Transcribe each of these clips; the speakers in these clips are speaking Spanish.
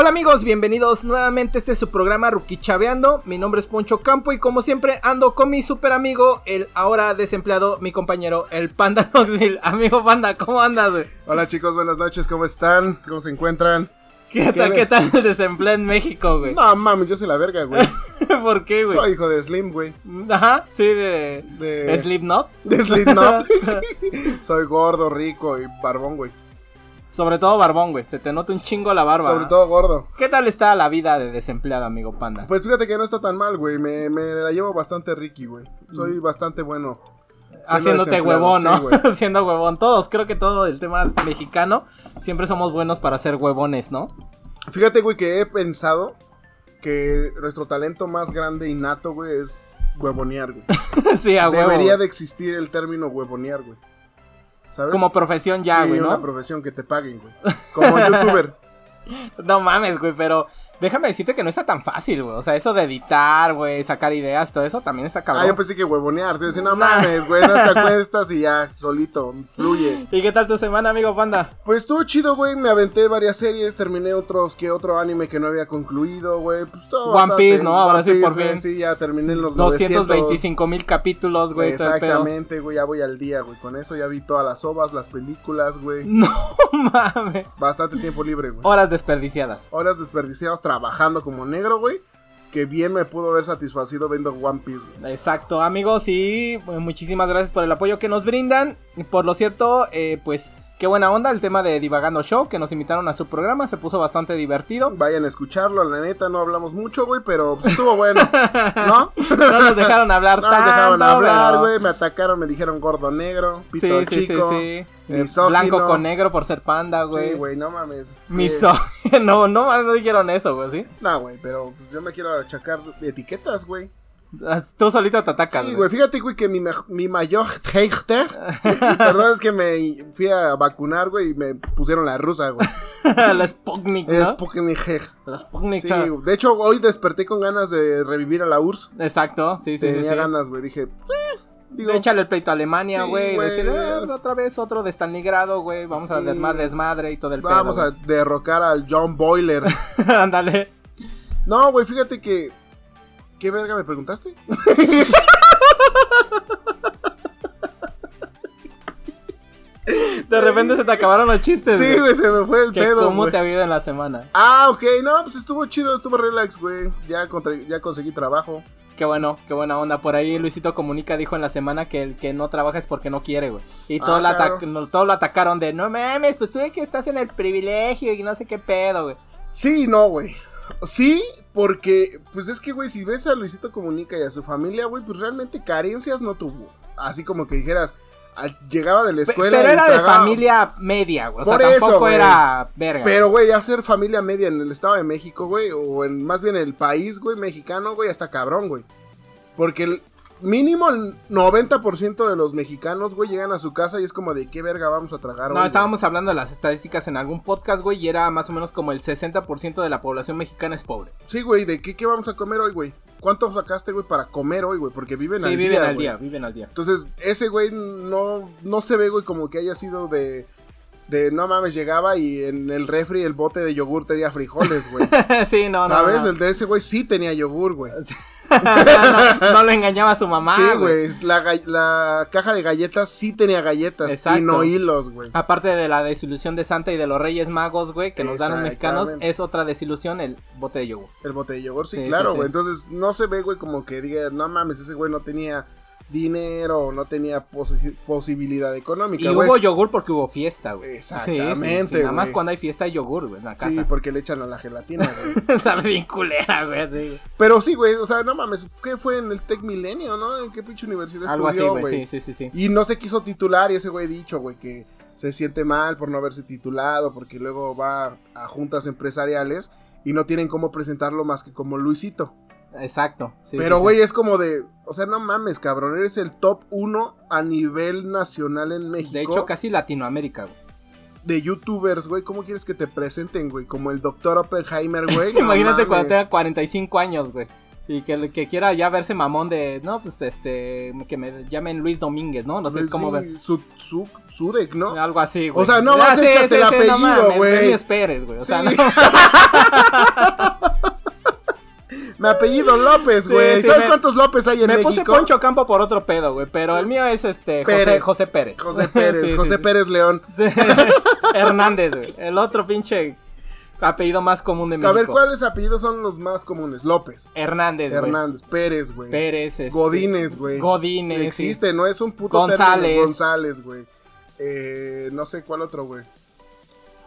Hola amigos, bienvenidos nuevamente. Este es su programa Ruquichaveando. Mi nombre es Poncho Campo y como siempre ando con mi super amigo, el ahora desempleado, mi compañero, el Panda Knoxville. Amigo Panda, ¿cómo andas? güey? Hola chicos, buenas noches, ¿cómo están? ¿Cómo se encuentran? ¿Qué, tal, ¿Qué tal el desempleo en México, güey? No mames, yo soy la verga, güey. ¿Por qué, güey? Soy hijo de Slim, güey. Ajá, sí, de. De- Slipknot. De Slipknot. soy gordo, rico y barbón, güey. Sobre todo barbón, güey. Se te nota un chingo la barba. Sobre todo gordo. ¿Qué tal está la vida de desempleado, amigo Panda? Pues fíjate que no está tan mal, güey. Me, me la llevo bastante Ricky, güey. Soy bastante bueno. Haciéndote huevón, ¿no? sí, güey. Siendo huevón. Todos, creo que todo el tema mexicano, siempre somos buenos para ser huevones, ¿no? Fíjate, güey, que he pensado que nuestro talento más grande innato, güey, es huevonear, güey. sí, a huevo. Debería de existir el término huevonear, güey. ¿Sabes? Como profesión ya, Sí, güey, una ¿no? profesión que te paguen, güey. Como youtuber. No mames, güey, pero déjame decirte que no está tan fácil, güey. O sea, eso de editar, güey, sacar ideas, todo eso también está cabrón. Ah, yo pensé que huevonear. Te decía, no mames, güey, no te acuestas y ya, solito, fluye. ¿Y qué tal tu semana, amigo Panda? Pues estuvo chido, güey. Me aventé varias series, terminé otros que otro anime que no había concluido, güey. Pues todo. One bastante. Piece, ¿no? Ahora sí, por fin. Sí, ya terminé los 900. 225 mil capítulos, güey. Exactamente, güey, ya voy al día, güey. Con eso ya vi todas las ovas, las películas, güey. No mames. Bastante tiempo libre, güey. Horas desperdiciadas. Horas desperdiciadas trabajando como negro, güey. Que bien me pudo haber satisfacido viendo One Piece, güey. Exacto, amigos, y eh, muchísimas gracias por el apoyo que nos brindan. Por lo cierto, eh, pues qué buena onda el tema de Divagando Show, que nos invitaron a su programa, se puso bastante divertido. Vayan a escucharlo, la neta, no hablamos mucho, güey, pero estuvo bueno, ¿no? No nos dejaron hablar No nos tanto, dejaban hablar, pero- güey, me atacaron, me dijeron gordo negro, pito Sí, sí, sí, chico, sí. Eh, misógino. Blanco con negro por ser panda, güey. Sí, güey, no mames. Miso. no, no, no dijeron eso, güey, ¿sí? No, güey, pero pues, yo me quiero achacar etiquetas, güey. Tú solito te atacas, Sí, güey, fíjate, güey, que mi, mi mayor hater, perdón, es que me fui a vacunar, güey, y me pusieron la rusa, güey. La Sputnik, ¿no? Sputnik. La Sputnik. Sí, sea, de hecho, hoy desperté con ganas de revivir a la URSS. Exacto, sí, sí, sí. Tenía sí. ganas, güey, dije, eh, digo, Échale el pleito a Alemania, Sí, güey. güey. decir, "Ah, otra vez otro de Stalingrado, güey. Vamos a Sí. desmadre y todo el vamos pedo. a derrocar al John Boiler. Ándale. No, güey, fíjate que. ¿Qué verga me preguntaste? De repente se te acabaron los chistes, Sí, güey, se me fue el pedo. ¿Cómo te ha ido en la semana? Ah, ok, no, pues estuvo chido, estuvo relax, güey. Ya, ya conseguí trabajo. Qué bueno, qué buena onda. Por ahí Luisito Comunica dijo en la semana que el que no trabaja es porque no quiere, güey. Y Ah, todos, claro. lo atacaron de, no mames, pues tú de que estás en el privilegio y no sé qué pedo, güey. Sí, no, güey. Sí, porque, pues es que, güey, si ves a Luisito Comunica y a su familia, güey, pues realmente carencias no tuvo. Así como que dijeras, llegaba de la escuela. Pero y era de familia media, güey. O sea, Por eso, tampoco era verga. Pero, güey, hacer familia media en el Estado de México, güey, o en más bien el país, güey, mexicano, güey, hasta cabrón, güey. Porque el mínimo el 90% de los mexicanos, güey, llegan a su casa y es como de qué verga vamos a tragar. No, estábamos hablando de las estadísticas en algún podcast, güey, y era más o menos como el 60% de la población mexicana es pobre. Sí, güey, ¿de qué, qué vamos a comer hoy, güey? ¿Cuánto sacaste, güey, para comer hoy, güey? Porque viven sí, al viven día, al güey. día, viven al día. Entonces, ese güey no, no se ve, güey, como que haya sido de... De no mames, llegaba y en el refri el bote de yogur tenía frijoles, güey. sí, no, no. ¿Sabes? no. El de ese güey sí tenía yogur, güey. no, no le engañaba a su mamá. Sí, güey. La, la caja de galletas sí tenía galletas. Exacto. Y no hilos, güey. Aparte de la desilusión de Santa y de los Reyes Magos, güey, que nos dan los mexicanos, es otra desilusión el bote de yogur. El bote de yogur, sí, claro, sí. güey. Entonces no se ve, güey, como que diga, no mames, ese güey no tenía dinero o no tenía posi- posibilidad económica, Y hubo yogur porque hubo fiesta, güey. Exactamente, Sí, sí, sí. Nada más cuando hay fiesta hay yogur, güey, en la Sí, casa. porque le echan a la gelatina, güey. Sabe bien culera, güey, así. Pero sí, güey, o sea, no mames, ¿qué fue en el Tec Milenio, no? ¿En qué pinche universidad Algo así, güey, sí, sí, sí, sí. Y no se quiso titular y ese güey dicho, güey, que se siente mal por no haberse titulado, porque luego va a juntas empresariales y no tienen cómo presentarlo más que como Luisito. Exacto. sí, Pero, sí, sí. güey, es como de, o sea, no mames, cabrón, eres el top 1 a nivel nacional en México. De hecho, casi Latinoamérica, güey. De youtubers, güey, ¿cómo quieres que te presenten, güey? Como el doctor Oppenheimer, güey. no Imagínate cuando tenga 45 años, güey. Y que, que quiera ya verse mamón de, no, pues este, que me llamen Luis Domínguez, ¿no? No sé cómo ver. Su, su, Sudek, ¿no? Algo así, güey. O sea, no vas, échate sí, el apellido, no güey. Benny Esperes, güey. O sea, no Me apellido López, güey. sí, ¿Sabes me- cuántos López hay en Me México? puse Poncho Campo por otro pedo, güey. Pero el mío es este José, Pérez. José Pérez. José Pérez, Sí, sí, José sí. Pérez León. Hernández, güey. El otro pinche apellido más común de México. A ver, ¿cuáles apellidos son los más comunes? López, Hernández, güey. Hernández, Pérez, güey. Pérez, este, Godínez, güey. Godínez. Existe, no es un puto González. término. González, güey. Eh, no sé cuál otro, güey.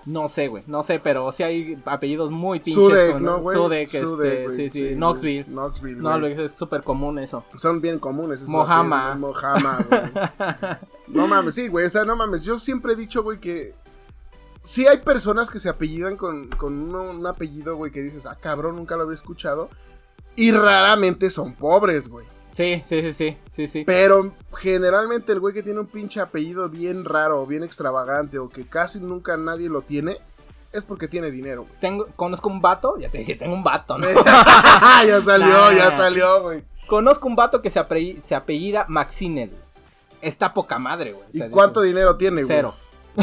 No sé, güey. No sé, pero sí hay apellidos muy pinches. Sudek, con- ¿no, güey? Sudek, este, Sudek, güey, sí, sí. Knoxville. Knoxville, No, güey. Es súper común eso. Son bien comunes. esos Mojama. apellidos, Mojama, güey. no mames, sí, güey. O sea, no mames. Yo siempre he dicho, güey, que. Sí hay personas que se apellidan con, con uno- un apellido, güey, que dices, ah, cabrón, nunca lo había escuchado. Y raramente son pobres, güey. Sí, sí, sí, sí, sí, sí. Pero generalmente el güey que tiene un pinche apellido bien raro, bien extravagante, o que casi nunca nadie lo tiene, es porque tiene dinero, güey. Tengo, conozco un vato, ya te decía, tengo un vato, ¿no? ya salió, Nah. ya salió, güey. conozco un vato que se, apre- se apellida Maxines, güey. Está poca madre, güey. ¿Y cuánto dice- dinero tiene, güey? Cero.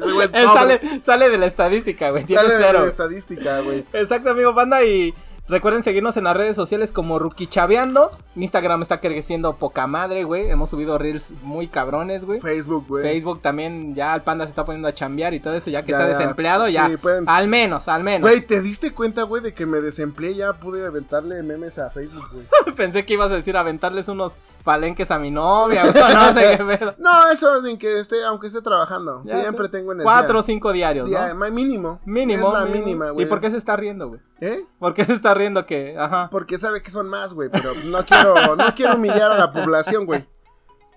Güey Él sale, sale de la estadística, güey. Tiene Sale de la estadística, güey. Exacto, amigo banda. Y recuerden seguirnos en las redes sociales como Rookie Chaveando. Instagram está creciendo poca madre, güey. Hemos subido reels muy cabrones, güey. Facebook, güey. Facebook también, ya el panda se está poniendo a chambear y todo eso, ya que Ya, está desempleado, ya. Sí, pueden- Al menos, al menos. Güey, ¿te diste cuenta, güey, de que me desempleé? Ya pude aventarle memes a Facebook, güey. Pensé que ibas a decir aventarles unos palenques a mi novia, güey. No sé qué pedo. No, eso ni que esté, aunque esté trabajando. Ya, Siempre te- tengo energía. Cuatro o cinco diarios, ¿no? mínimo. Mínimo. Es la mínimo. mínima, güey. ¿Y por qué se está riendo, güey? ¿Eh? ¿Por qué se está riendo que, ajá? Porque sabe que son más, güey, pero no quiero, no quiero humillar a la población, güey.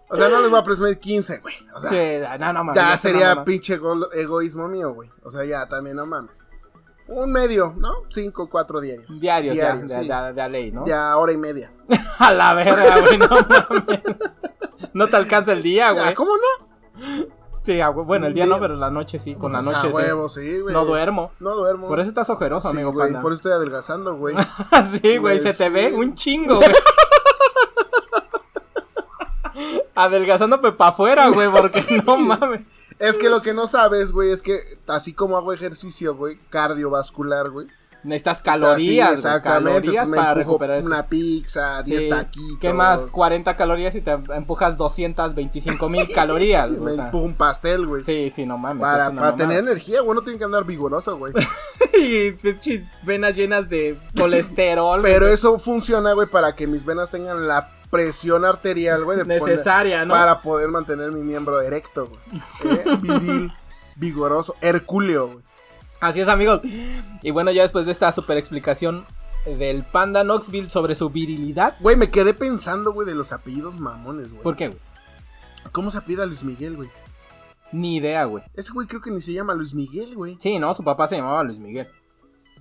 O sea, no les voy a presumir 15, güey. O sea, Sí, no, no mames. ya sería no, no, no. pinche ego- egoísmo mío, güey. O sea, ya también no mames. Un medio, ¿no? Cinco, cuatro diarios. Diarios, ya, Diarios, de, sí. de- de a ley, ¿no? Ya hora y media. A la verga, güey, no mames. No te alcanza el día, Ya, güey. ¿Cómo no? Sí, bueno, el día Día. no, pero la noche sí, con la Pues, noche sí. huevo, sí, güey. No duermo. No duermo. Por eso estás ojeroso, Sí, amigo güey, panda. Por eso estoy adelgazando, güey. sí, güey, Güey, se te ve un chingo, güey. Adelgazando para afuera, güey, porque no mames. Es que lo que no sabes, güey, es que así como hago ejercicio, güey, cardiovascular, güey. Necesitas calorías, Así, güey, calorías pues para recuperar eso. Una pizza, 10 Sí, taquitos. ¿Qué más? 40 calorías y te empujas 225 mil calorías, Me o sea. empujo un pastel, güey. Sí, sí, no mames. Para, para tener energía, güey, no tiene que andar vigoroso, güey. y venas llenas de colesterol. Pero güey. eso funciona, güey, para que mis venas tengan la presión arterial, güey. de poner- Necesaria, ¿no? Para poder mantener mi miembro erecto, güey. ¿Eh? Viril, vigoroso, hercúleo, güey. Así es, amigos. Y bueno, ya después de esta super explicación del panda Knoxville sobre su virilidad. Güey, me quedé pensando, güey, de los apellidos mamones, güey. ¿Por qué, güey? ¿Cómo se apellida Luis Miguel, güey? Ni idea, güey. Ese güey creo que ni se llama Luis Miguel, güey. Sí, no, su papá se llamaba Luis Miguel.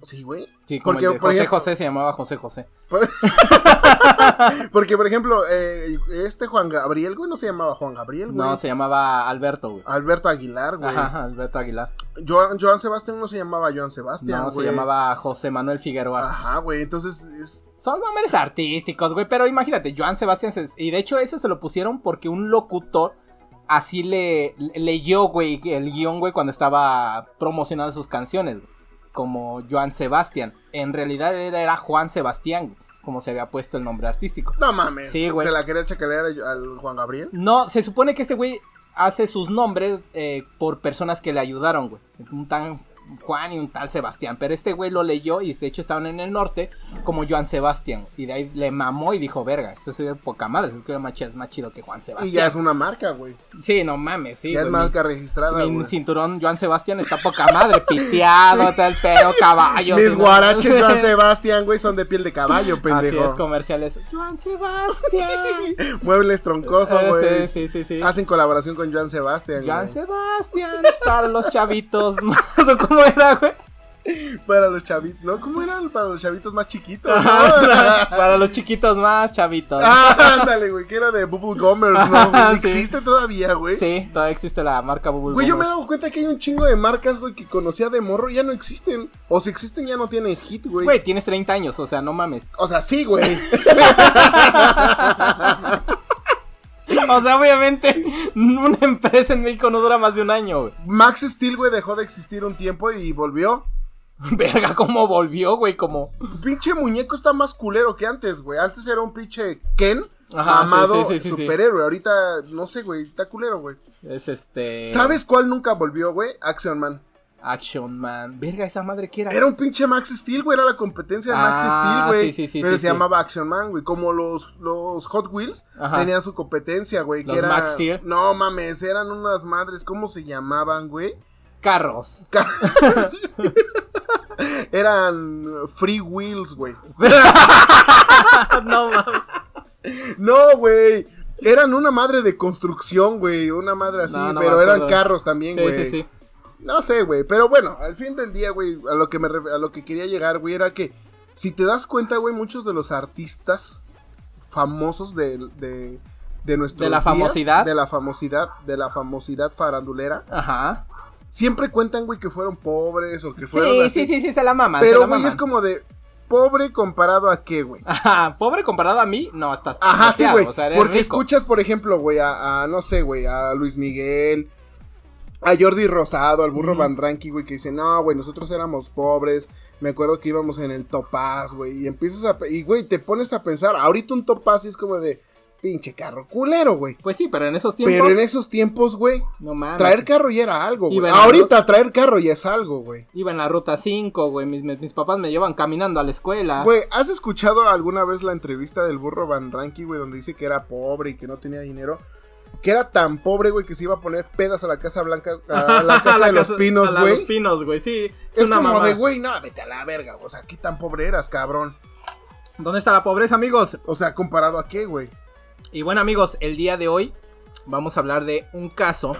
Sí, güey. Sí, como Porque, el de por José ejemplo- José se llamaba José José. Por- Porque, por ejemplo, eh, este Juan Gabriel, güey, no se llamaba Juan Gabriel, güey. No, se llamaba Alberto, güey. Alberto Aguilar, güey. Ajá, Alberto Aguilar. Joan, Joan Sebastián no se llamaba Joan Sebastián, No, se llamaba José Manuel Figueroa. Ajá, güey, entonces es... Son nombres artísticos, güey, pero imagínate, Joan Sebastián, se- y de hecho eso se lo pusieron porque un locutor así le, le- leyó, güey, el guion, güey, cuando estaba promocionando sus canciones, güey, como Joan Sebastián. En realidad era Juan Sebastián, como se había puesto el nombre artístico. No mames. Sí, güey. Se la quería chacalear al Juan Gabriel. No, se supone que este güey hace sus nombres eh, por personas que le ayudaron, güey. Un tan Juan y un tal Sebastián. Pero este güey lo leyó y de hecho estaban en el norte como Joan Sebastián. Y de ahí le mamó y dijo, verga, esto es de poca madre. Es que más es más chido que Juan Y Sebastián. ya es una marca, güey. Sí, no mames, sí. ya es marca registrada, mi güey. cinturón Joan Sebastián está poca madre, piteado, el pedo, caballo. Mis guaraches Joan Sebastián, güey, son de piel de caballo, Así pendejo. es, comerciales. Joan Sebastián. Muebles troncosos, Eh, güey. sí, sí, sí, sí. Hacen colaboración con Joan Sebastián, güey. Sebastián para los chavitos más. ¿O cómo era, güey? Para los chavitos, ¿no? ¿Cómo eran para los chavitos más chiquitos? ¿no? Para los chiquitos más chavitos. Ah, ándale, güey, que era de Bubble Gummers, ¿no? güey? Sí. Existe todavía, güey. Sí, todavía existe la marca Bubble Güey, yo me he dado cuenta que hay un chingo de marcas, güey, que conocía de morro, ya no existen. O si existen, ya no tienen hit, güey. Güey, tienes 30 años, o sea, no mames. O sea, sí, güey. O sea, obviamente, una empresa en México no dura más de un año, güey. Max Steel, güey, dejó de existir un tiempo y volvió. Verga, cómo volvió, güey, como. Pinche muñeco está más culero que antes, güey. Antes era un pinche Ken, Ajá, amado sí, sí, sí, sí, sí. superhéroe. Ahorita, no sé, güey, está culero, güey. Es este. ¿Sabes cuál nunca volvió, güey? Action Man. Action Man. Verga, esa madre que era. Era un pinche Max Steel, güey. Era la competencia de Max Ah, Steel, güey. sí, sí, sí, Pero sí, se sí. llamaba Action Man, güey. Como los, los Hot Wheels Ajá. tenían su competencia, güey. Que Los era. Max Steel. No mames, eran unas madres. ¿Cómo se llamaban, güey? Carros. Ca- eran Free Wheels, güey. no mames. No, güey. Eran una madre de construcción, güey. Una madre así. No, no pero eran carros también, Sí, güey. sí, sí. No sé, güey. Pero bueno, al fin del día, güey. A lo que me a lo que quería llegar, güey, era que si te das cuenta, güey, muchos de los artistas famosos de, de, de nuestro ¿De la famosidad? de la famosidad, de la famosidad farandulera, Ajá. siempre cuentan, güey, que fueron pobres o que fueron Sí, así. sí, sí, sí, se la maman. Pero, güey, es como de pobre comparado a qué, güey. Ajá, pobre comparado a mí, no, estás. Ajá, sí, güey. O sea, eres porque rico. escuchas, por ejemplo, güey, a, a, no sé, güey, a Luis Miguel, a Jordi Rosado, al burro Ujú. Van Ranking, güey, que dicen, no, güey, nosotros éramos pobres. Me acuerdo que íbamos en el Topaz, güey. Y empiezas a. Y, güey, te pones a pensar. Ahorita un Topaz es como de. Pinche carro culero, güey. Pues sí, pero en esos tiempos. Pero en esos tiempos, güey. No mames. Traer carro ya era algo, güey. Ahorita traer carro ya es algo, güey. Iba en la ruta 5, güey. Mis, mis, mis papás me llevan caminando a la escuela. Güey, ¿has escuchado alguna vez la entrevista del burro Van Ranking, güey, donde dice que era pobre y que no tenía dinero? Que era tan pobre, güey, que se iba a poner pedas a la Casa Blanca, a la Casa A de los Pinos, a la de Los güey. pinos, güey, sí. Es, Es una como mamá. de, güey, no, vete a la verga, o sea, ¿qué tan pobre eras, cabrón? ¿Dónde está la pobreza, amigos? O sea, ¿comparado a qué, güey? Y bueno, amigos, el día de hoy vamos a hablar de un caso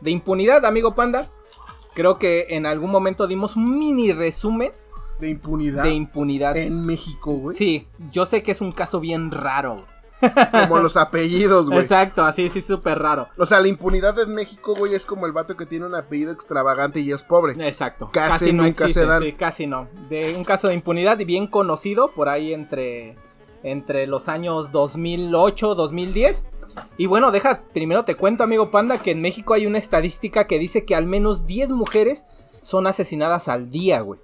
de impunidad, amigo Panda. Creo que en algún momento dimos un mini resumen De impunidad de impunidad. en México, güey. Sí, yo sé que es un caso bien raro. Como los apellidos, güey. Exacto, así sí, súper raro. O sea, la impunidad en México, güey, es como el vato que tiene un apellido extravagante y es pobre. Exacto. Casi nunca se dan. Sí, casi no. De un caso de impunidad bien conocido por ahí entre, entre los años 2008, 2010. Y bueno, deja, primero te cuento, amigo Panda, que en México hay una estadística que dice que al menos 10 mujeres son asesinadas al día, güey.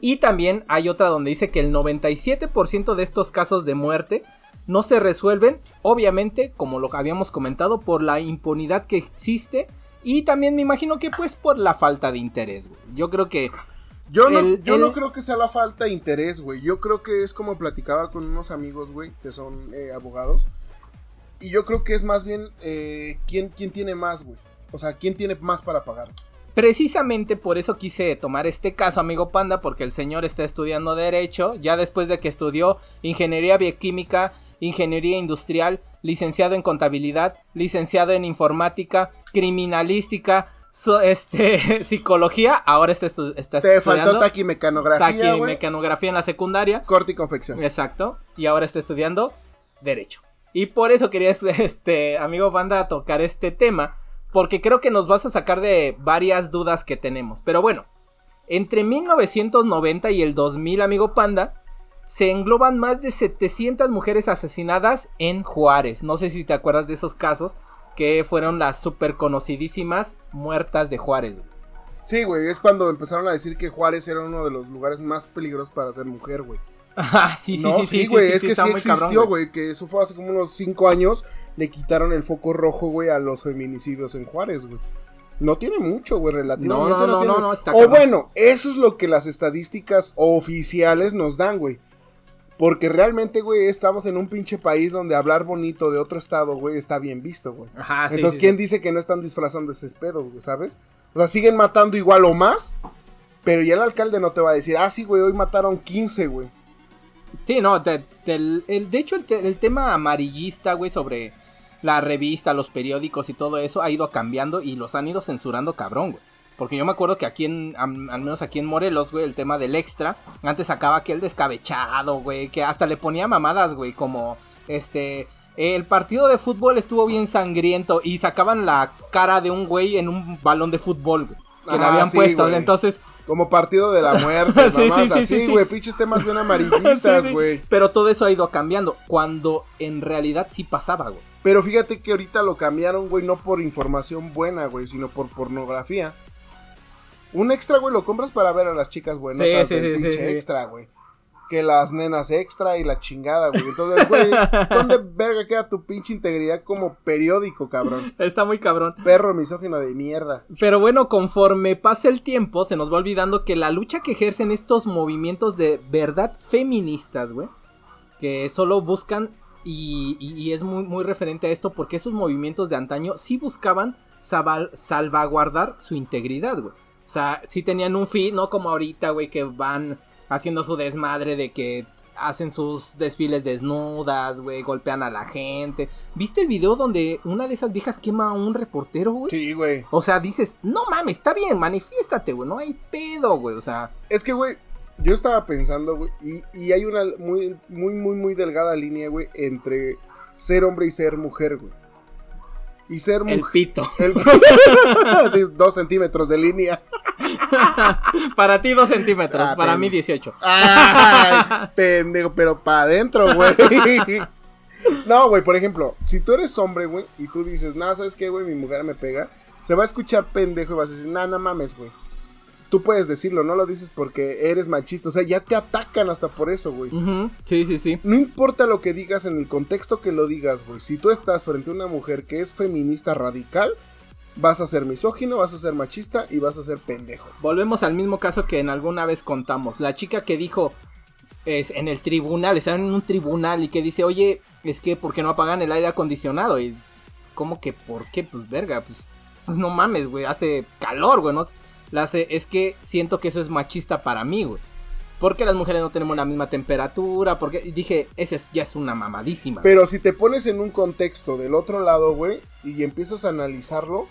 Y también hay otra donde dice que el 97% de estos casos de muerte no se resuelven, obviamente, como lo habíamos comentado, por la impunidad que existe y también me imagino que pues por la falta de interés, güey. Yo creo que Yo, no, yo el- no creo que sea la falta de interés, güey. Yo creo que es como platicaba con unos amigos, güey, que son eh, abogados. Y yo creo que es más bien eh, ¿quién, quién tiene más, güey. O sea, quién tiene más para pagar. precisamente por eso quise tomar este caso, amigo Panda, porque el señor está estudiando derecho, ya después de que estudió ingeniería bioquímica, ingeniería industrial, licenciado en contabilidad, licenciado en informática, criminalística, so- este, psicología, ahora está, estu- está Te estudiando faltó taquimecanografía, taquimecanografía en la secundaria. Corte y confección. Exacto. Y ahora está estudiando Derecho. Y por eso quería, este, amigo Banda, tocar este tema. Porque creo que nos vas a sacar de varias dudas que tenemos. Pero bueno, entre 1990 y el 2000, amigo Panda, se engloban más de 700 mujeres asesinadas en Juárez. No sé si te acuerdas de esos casos que fueron las super conocidísimas muertas de Juárez. Sí, güey, es cuando empezaron a decir que Juárez era uno de los lugares más peligrosos para ser mujer, güey. Ah, sí, sí, no, sí, sí, güey, sí, es que sí cabrón, existió, güey, que eso fue hace como unos 5 años, le quitaron el foco rojo, güey, a los feminicidios en Juárez, güey. No tiene mucho, güey, relativamente. No, no, no, tiene- no, no, está O cabrón. bueno, eso es lo que las estadísticas oficiales nos dan, güey. Porque realmente, güey, estamos en un pinche país donde hablar bonito de otro estado, güey, está bien visto, güey. Ajá, sí, Entonces, sí, ¿quién sí. dice que no están disfrazando ese pedo, güey, sabes? O sea, siguen matando igual o más, pero ya el alcalde no te va a decir, ah, sí, güey, hoy mataron 15, güey. Sí, no, de, del- el, de hecho el, te- el tema amarillista, güey, sobre la revista, los periódicos y todo eso ha ido cambiando y los han ido censurando cabrón, güey. Porque yo me acuerdo que aquí en, al menos aquí en Morelos, güey, el tema del extra, antes sacaba aquel descabechado, güey, que hasta le ponía mamadas, güey, como, este, el partido de fútbol estuvo bien sangriento y sacaban la cara de un güey en un balón de fútbol, güey, que le habían sí, puesto. Entonces, Como partido de la muerte, Sí, sí, sí, sí, así, sí. güey, pinches temas bien sí, güey. Pero todo eso ha ido cambiando. Cuando en realidad sí pasaba, güey. Pero fíjate que ahorita lo cambiaron, güey, no por información buena, güey, sino por pornografía. Un extra, güey, lo compras para ver a las chicas buenas. Sí, sí, del sí, pinche sí, sí. extra, güey. Que las nenas extra y la chingada, güey. Entonces, güey, ¿dónde verga queda tu pinche integridad como periódico, cabrón? Está muy cabrón. Perro misógino de mierda. Pero bueno, conforme pasa el tiempo, se nos va olvidando que la lucha que ejercen estos movimientos de verdad feministas, güey, que solo buscan, y, y- y es muy, muy referente a esto, porque esos movimientos de antaño sí buscaban salvaguardar su integridad, güey. O sea, sí tenían un fin, no como ahorita, güey, que van haciendo su desmadre de que hacen sus desfiles desnudas, güey, golpean a la gente. ¿Viste el video donde una de esas viejas quema a un reportero, güey? Sí, güey. O sea, dices, no mames, está bien, manifiéstate, güey, no hay pedo, güey, o sea, Es que, güey, yo estaba pensando, güey, y, y hay una muy, muy, muy, muy delgada línea, güey, entre ser hombre y ser mujer, güey. Y ser el pito. El... sí, dos centímetros de línea. para ti dos centímetros, Ah, para mí 18. Ay, pendejo, pero para adentro, güey. No, güey, por ejemplo, si tú eres hombre, güey, y tú dices, nada, ¿sabes qué, güey? Mi mujer me pega. Se va a escuchar pendejo y vas a decir, nah, no mames, güey. Tú puedes decirlo, no lo dices porque eres machista. O sea, ya te atacan hasta por eso, güey. Sí, sí, sí. No importa lo que digas en el contexto que lo digas, güey. Si tú estás frente a una mujer que es feminista radical, vas a ser misógino, vas a ser machista y vas a ser pendejo. Volvemos al mismo caso que en alguna vez contamos. La chica que dijo es en el tribunal, estaban en un tribunal y que dice, oye, es que ¿por qué no apagan el aire acondicionado? Y ¿cómo que por qué? Pues verga, pues, pues no mames, güey, hace calor, güey, ¿no? La hace, es que siento que eso es machista para mí, güey. Porque las mujeres no tenemos la misma temperatura, porque dije, esa es, ya es una mamadísima. Pero si te pones en un contexto del otro lado, güey, y empiezas a analizarlo,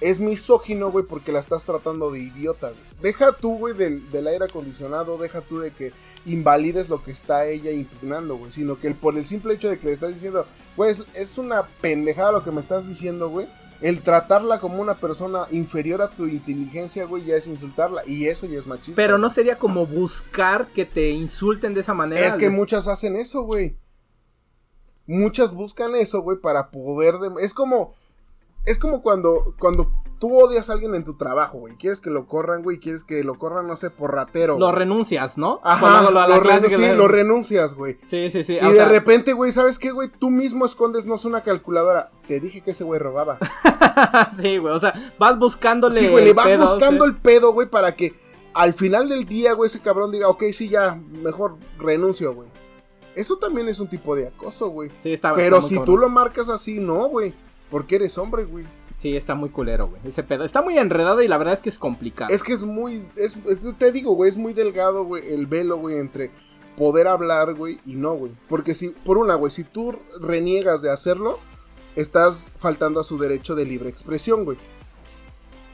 es misógino, güey, porque la estás tratando de idiota, güey. Deja tú, güey, del, del aire acondicionado, deja tú de que invalides lo que está ella impugnando, güey, sino que por el simple hecho de que le estás diciendo, güey, es, es una pendejada lo que me estás diciendo, güey. El tratarla como una persona inferior a tu inteligencia, güey, ya es insultarla. Y eso ya es machista. Pero no sería como buscar que te insulten de esa manera. Es que güey. muchas hacen eso, güey. Muchas buscan eso, güey, para poder... de- Es como... Es como cuando, cuando tú odias a alguien en tu trabajo, güey. Quieres que lo corran, güey. Quieres que lo corran, no sé, por ratero. Lo güey. renuncias, ¿no? Ajá, lo- renun- sí, le- lo renuncias, güey. Sí, sí, sí. Y o de sea, repente, güey, ¿sabes qué, güey? Tú mismo escondes, no es una calculadora. Te dije que ese güey robaba. sí, güey. O sea, vas buscándole. Sí, güey, le vas pedo, buscando sí. el pedo, güey, para que al final del día, güey, ese cabrón diga, ok, sí, ya, mejor renuncio, güey. Eso también es un tipo de acoso, güey. Sí, está Pero está muy si cabrón. tú lo marcas así, no, güey. Porque eres hombre, güey. Sí, está muy culero, güey. Ese pedo. Está muy enredado y la verdad es que es complicado. Es que es muy. Es, es- te digo, güey, es muy delgado, güey, el velo, güey, entre poder hablar, güey, y no, güey. Porque si, por una, güey, si tú reniegas de hacerlo, estás faltando a su derecho de libre expresión, güey.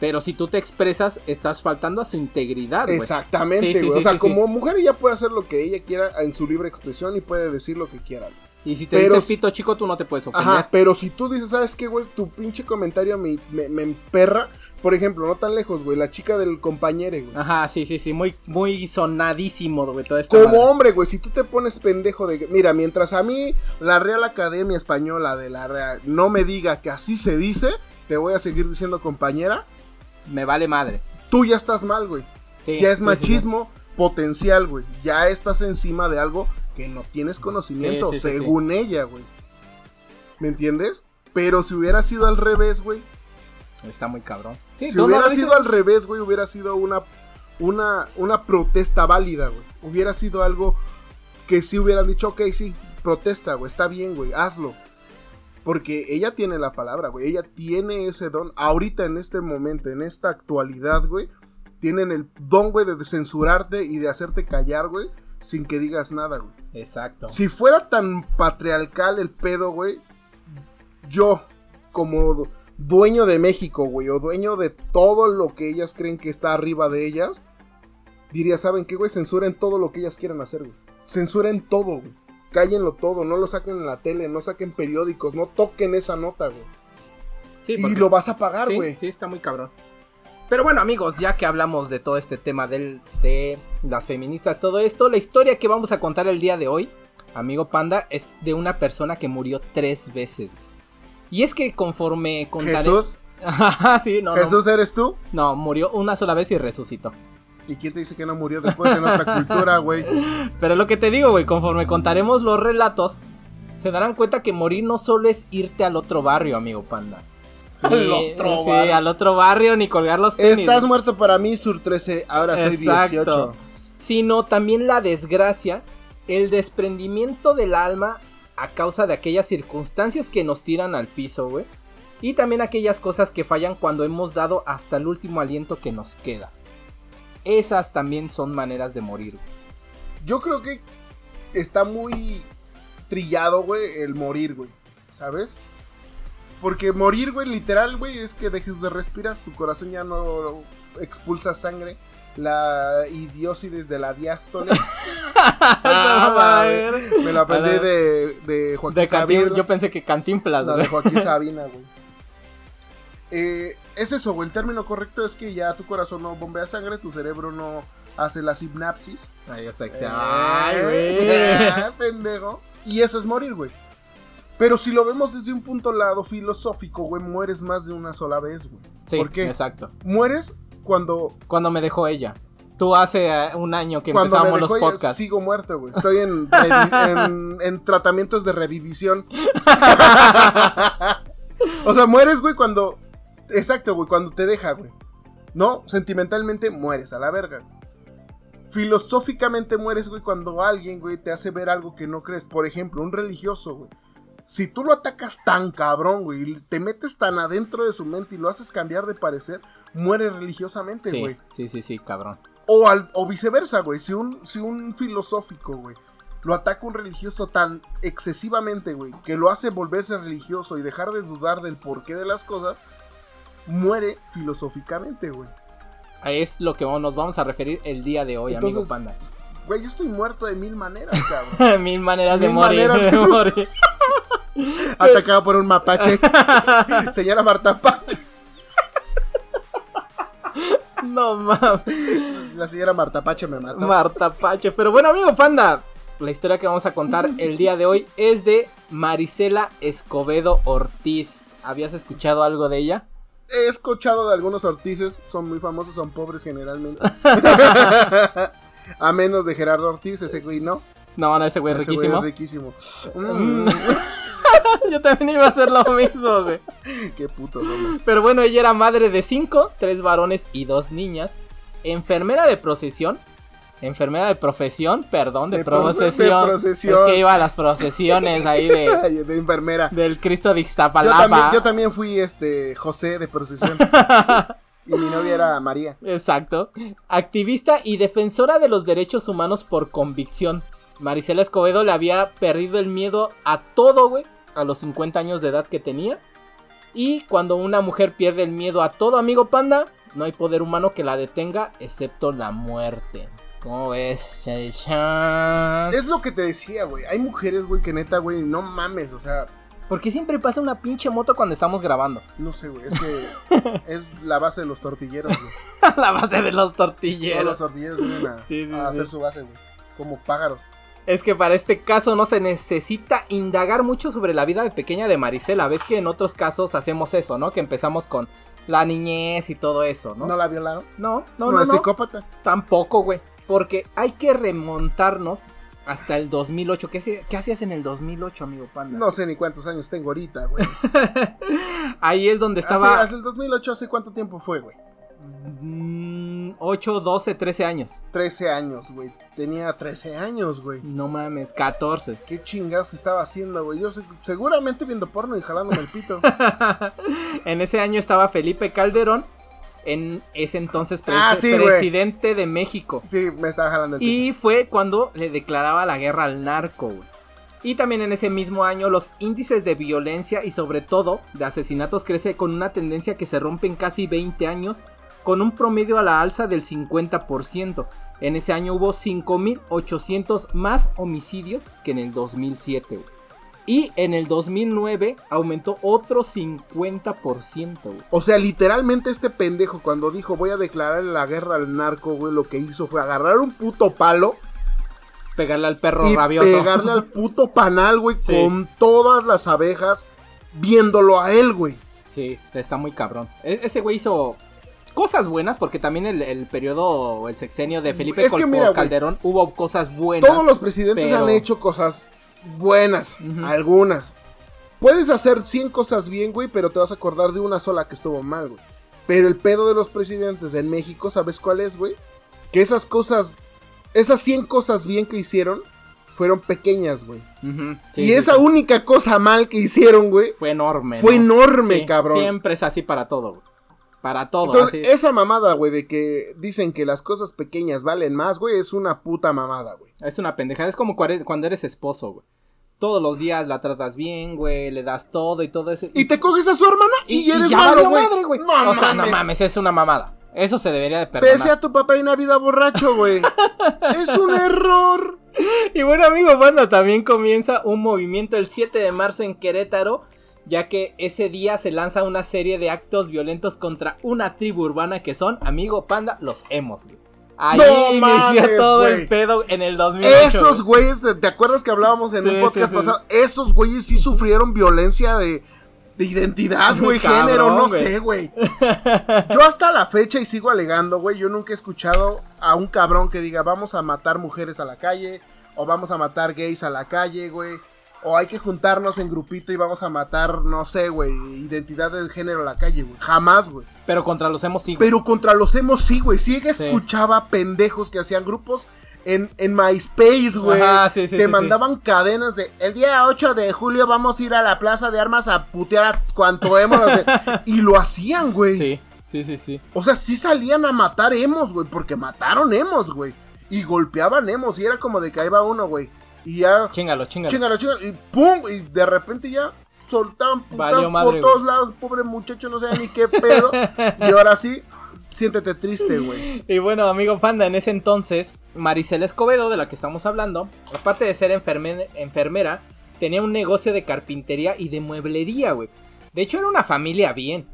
Pero si tú te expresas, estás faltando a su integridad, güey. Exactamente, Sí, sí, güey. sí, o sea, como mujer ella puede hacer lo que ella quiera en su libre expresión y puede decir lo que quiera. güey. Y si te Pero dice pito chico, tú no te puedes ofender. Ajá, pero si tú dices, ¿sabes qué, güey? Tu pinche comentario me, me, me emperra. Por ejemplo, no tan lejos, güey, la chica del compañero, güey. Ajá, sí, sí, sí. Muy, muy sonadísimo, güey. Toda esta Como madre. hombre, güey, si tú te pones pendejo de mira, mientras a mí la Real Academia Española de la Real no me diga que así se dice, te voy a seguir diciendo compañera, Me vale madre. tú ya estás mal, güey. Sí, ya es sí, sí, machismo potencial, güey. Ya estás encima de algo que no tienes conocimiento, Sí, sí, sí, según ella, güey. ¿Me entiendes? Pero si hubiera sido al revés, güey. Está muy cabrón. Sí, si hubiera dices- sido al revés, güey, hubiera sido una, una, una protesta válida, güey. Hubiera sido algo que sí hubieran dicho, ok, sí, protesta, güey, está bien, güey, hazlo. Porque ella tiene la palabra, güey. Ella tiene ese don. Ahorita, en este momento, en esta actualidad, güey. Tienen el don, güey, de censurarte y de hacerte callar, güey. Sin que digas nada, güey. Exacto. Si fuera tan patriarcal el pedo, güey. Yo, como dueño de México, güey, o dueño de todo lo que ellas creen que está arriba de ellas, diría, ¿saben qué, güey? Censuren todo lo que ellas quieran hacer, güey. Censuren todo, güey. Cállenlo todo, no lo saquen en la tele, no saquen periódicos, no toquen esa nota, güey. Sí, y lo vas a pagar, sí, güey. Sí, está muy cabrón. Pero bueno, amigos, ya que hablamos de todo este tema del, de las feministas, todo esto, la historia que vamos a contar el día de hoy, amigo Panda, es de una persona que murió tres veces. Y es que conforme contaré... Jesús, sí, no, no. Jesús eres tú. No, murió una sola vez y resucitó. ¿Y quién te dice que no murió después en otra cultura, güey? Pero lo que te digo, güey, conforme contaremos los relatos, se darán cuenta que morir no solo es irte al otro barrio, amigo Panda. Al Ni- otro sí, barrio. al otro barrio, ni colgar los tenis. Estás muerto para mí, Sur 13, ahora soy Exacto. 18. Sino también la desgracia, el desprendimiento del alma a causa de aquellas circunstancias que nos tiran al piso, güey. Y también aquellas cosas que fallan cuando hemos dado hasta el último aliento que nos queda. Esas también son maneras de morir. Yo creo que está muy trillado, güey, el morir, güey. ¿Sabes? Porque morir, güey, literal, güey, es que dejes de respirar. Tu corazón ya no expulsa sangre. La idiócides de la diástole. Ah, madre. Me lo aprendí de, de Joaquín De Sabina. yo pensé que Cantinflas, No, de Joaquín Sabina, güey. Eh, es eso, güey. El término correcto es que ya tu corazón no bombea sangre, tu cerebro no hace la sinapsis. Ay, sé que- Eh, Ay, güey. ah, pendejo. Y eso es morir, güey. Pero si lo vemos desde un punto lado filosófico, güey, mueres más de una sola vez, güey. Sí, ¿Por qué? exacto. Mueres cuando, Cuando me dejó ella. Tú hace eh, un año que cuando me empezamos dejó los ella, podcasts. sigo muerto, güey. Estoy en, en, en tratamientos de revivisión. o sea, mueres, güey, cuando... Exacto, güey, cuando te deja, güey. No, sentimentalmente mueres a la verga. Filosóficamente mueres, güey, cuando alguien, güey, te hace ver algo que no crees. Por ejemplo, un religioso, güey. Si tú lo atacas tan cabrón, güey, y te metes tan adentro de su mente y lo haces cambiar de parecer, muere religiosamente, güey. sí, sí, sí, cabrón. O, al, o viceversa, güey. Si un, si un filosófico, güey, lo ataca un religioso tan excesivamente, güey, que lo hace volverse religioso y dejar de dudar del porqué de las cosas, muere filosóficamente, güey. Es lo que nos vamos a referir el día de hoy, amigo Panda. Güey, yo estoy muerto de mil maneras, cabrón. Mil maneras de Mil morir. maneras de de- morir. Atacado por un mapache. Señora Marta Pache. No mames. La señora Marta Pache me mata. Marta Pache. Pero bueno, amigo Panda. La historia que vamos a contar el día de hoy es de Marisela Escobedo Ortiz. ¿Habías escuchado algo de ella? He escuchado de algunos ortices, son muy famosos, son pobres generalmente. A menos de Gerardo Ortiz, ese güey no. No, no, ese güey es Ese güey riquísimo. es riquísimo. Mm, Yo también iba a hacer lo mismo, güey. qué puto somos. Pero bueno, ella era madre de cinco, tres varones y dos niñas. Enfermera de procesión. Enfermera de profesión, perdón, de, De proce- procesión. de procesión. Es que iba a las procesiones ahí de, de enfermera. del Cristo de Yo Iztapalapa. también, yo también fui este José de procesión. y mi novia era María. Exacto. Activista y defensora de los derechos humanos por convicción. Marisela Escobedo le había perdido el miedo a todo, güey, a los 50 años de edad que tenía. Y cuando una mujer pierde el miedo a todo, amigo panda, no hay poder humano que la detenga excepto la muerte. ¿Cómo ves? Es lo que te decía, güey. Hay mujeres, güey, que neta, güey, no mames. O sea, ¿Por qué siempre pasa una pinche moto cuando estamos grabando? no sé, güey. Es que es la base de los tortilleros, güey. la base de los Todos los tortilleros. tortilleros vienen a, Sí, sí, a hacer su base, güey. Como pájaros. Es que para este caso no se necesita indagar mucho sobre la vida de pequeña de Marisela. Ves que en otros casos hacemos eso, ¿no? Que empezamos con la niñez y todo eso, ¿no? ¿No, la violaron? no, No, no, no, es no. psicópata. Tampoco, güey. Porque hay que remontarnos hasta el 2008. ¿Qué, hacía- qué hacías en el 2008, amigo Panda? No sé ni cuántos años tengo ahorita, güey. Ahí es donde Hace, estaba hace el 2008, ¿hace cuánto tiempo fue, güey? mm, 8, 12, 13 años. 13 años, güey. Tenía 13 años, güey. No mames, 14. ¿Qué chingados estaba haciendo, güey? Yo se- seguramente viendo porno y jalándome el pito. en ese año estaba Felipe Calderón. En ese entonces Ah, sí, presidente de México. Sí, me estaba jalando el pito. Y fue cuando le declaraba la guerra al narco, güey. Y también en ese mismo año los índices de violencia y sobre todo de asesinatos crece con una tendencia que se rompe en casi 20 años con un promedio a la alza del 50%. En ese año hubo 5.800 más homicidios que en el 2007. güey. Y en el 2009 aumentó otro 50%. güey. O sea, literalmente este pendejo cuando dijo voy a declarar la guerra al narco, güey, lo que hizo fue agarrar un puto palo Pegarle al perro y rabioso. pegarle al puto panal, güey, Sí. con todas las abejas viéndolo a él, güey. Sí, está muy cabrón. E- ese güey hizo cosas buenas porque también el, el periodo, el sexenio de Felipe Col- mira. Calderón hubo cosas buenas. Todos los presidentes pero- han hecho cosas buenas, algunas. Puedes hacer 100 cosas bien, güey, pero te vas a acordar de una sola que estuvo mal, güey. Pero el pedo de los presidentes en México, ¿sabes cuál es, güey? Que esas cosas, esas 100 cosas bien que hicieron, fueron pequeñas, güey. Sí, y sí, esa sí. única cosa mal que hicieron, güey, fue enorme. fue ¿no? enorme, cabrón. Siempre es así para todo, güey. Para todo. Entonces, así. esa mamada, güey, de que dicen que las cosas pequeñas valen más, güey, es una puta mamada, güey. Es una pendejada. Es como cuando eres esposo, güey. Todos los días la tratas bien, güey. Le das todo y todo eso. Y te coges a su hermana y, eres ya malo, madre, güey. No o sea, no mames. mames, es una mamada. Eso se debería de perdonar. Pese a tu papá y una vida borracho, güey. es un error. Y bueno, amigo banda, también comienza un movimiento el 7 de marzo en Querétaro, ya que ese día se lanza una serie de actos violentos contra una tribu urbana que son, amigo panda, los emos, güey. Ahí No inició mames, todo el pedo en el 2008. Esos güey. güeyes, ¿te acuerdas que hablábamos en Sí, un podcast sí, sí. pasado? Esos güeyes sí sufrieron violencia de, de identidad, güey, género, no sé, güey. Yo hasta la fecha y sigo alegando, güey, yo nunca he escuchado a un cabrón que diga vamos a matar mujeres a la calle o vamos a matar gays a la calle, güey. O hay que juntarnos en grupito y vamos a matar, no sé, güey, identidad del género a la calle, güey. Jamás, güey. Pero contra los emos sí. güey. Pero contra los emos sí, güey. Sí que Sí. escuchaba pendejos que hacían grupos en, en MySpace, güey. Sí, sí, Te sí, mandaban cadenas de el día 8 de julio vamos a ir a la plaza de armas a putear a cuanto sé. y lo hacían, güey. Sí, sí, sí, sí. O sea, sí salían a matar emos, güey. Porque mataron emos, güey. Y golpeaban emos. Y era como de que ahí va uno, güey. Y ya. Chingalo, chingalo. Chingalo, chingalo. Y pum. Y de repente ya soltaban putas por todos lados. Pobre muchacho, no sé ni qué pedo. y ahora sí, siéntete triste, güey. Y bueno, amigo panda, en ese entonces, Maricela Escobedo, de la que estamos hablando, aparte de ser enferme- enfermera, tenía un negocio de carpintería y de mueblería, güey. De hecho, era una familia bien.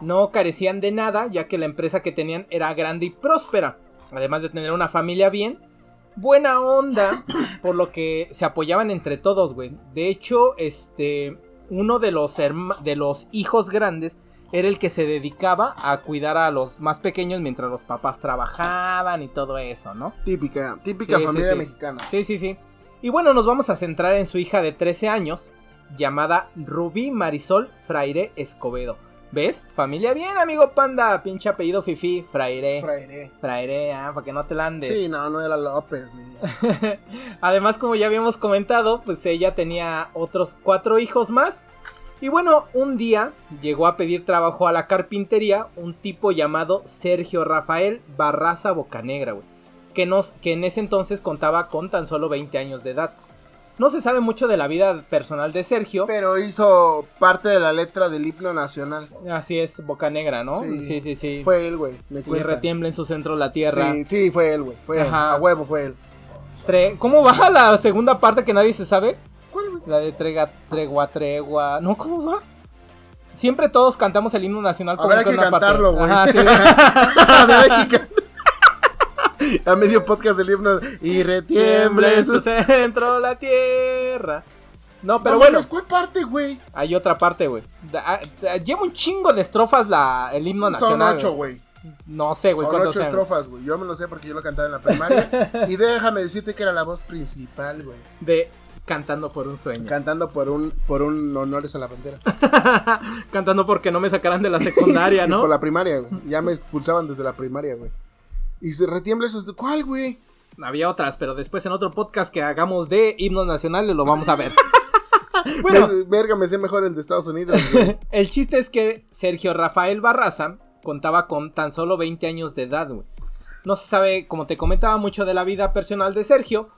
No carecían de nada, ya que la empresa que tenían era grande y próspera. Además de tener una familia bien, buena onda, por lo que se apoyaban entre todos, güey. De hecho, este, uno de los, de los hijos grandes era el que se dedicaba a cuidar a los más pequeños mientras los papás trabajaban y todo eso, ¿no? Típica, típica Sí, sí, familia sí. mexicana. Sí, sí, sí. Y bueno, nos vamos a centrar en su hija de 13 años, llamada Rubí Marisol Fraire Escobedo. ¿Ves? Familia bien, amigo panda. Pinche apellido Fifi, Fraire. Fraire. Fraire, ah, para que no te la andes. Sí, no, no era López. Ni... Además, como ya habíamos comentado, pues ella tenía otros cuatro hijos más. Y bueno, un día llegó a pedir trabajo a la carpintería un tipo llamado Sergio Rafael Barraza Bocanegra, güey. Que, nos, que en ese entonces contaba con tan solo 20 años de edad. No se sabe mucho de la vida personal de Sergio. Pero hizo parte de la letra del himno nacional. Así es, Bocanegra, ¿no? Sí. Sí, sí, sí. Fue él, güey. Me y retiembla en su centro la tierra. Sí, sí, fue él, güey. Fue él. Ajá. A huevo fue él. Tre- ¿Cómo va la segunda parte que nadie se sabe? ¿Cuál, güey? La de trega, tregua, tregua. No, ¿cómo va? Siempre todos cantamos el himno nacional A como ver, hay que que una parte. cantarlo, güey. Ajá, sí. A ver, hay que A medio podcast del himno. Y retiemble su centro la tierra. No, pero No bueno, ¿Cuál parte, güey? hay otra parte, güey. Ah, Lleva un chingo de estrofas la, el himno Son nacional. ocho, güey. No sé, güey, Son ocho sean. estrofas, güey. Yo me lo sé porque yo lo cantaba en la primaria. y déjame decirte que era la voz principal, güey. De Cantando por un sueño. Cantando por un, por un honores a la bandera. Cantando porque no me sacaran de la secundaria, ¿no? por la primaria, güey. Ya me expulsaban desde la primaria, güey. Y se retiembla esos... ¿Cuál, güey? Había otras, pero después en otro podcast que hagamos de himnos nacionales lo vamos a ver. bueno, Me- verga, me sé mejor el de Estados Unidos, güey. El chiste es que Sergio Rafael Barraza contaba con tan solo 20 años de edad, güey. No se sabe, como te comentaba, mucho de la vida personal de Sergio,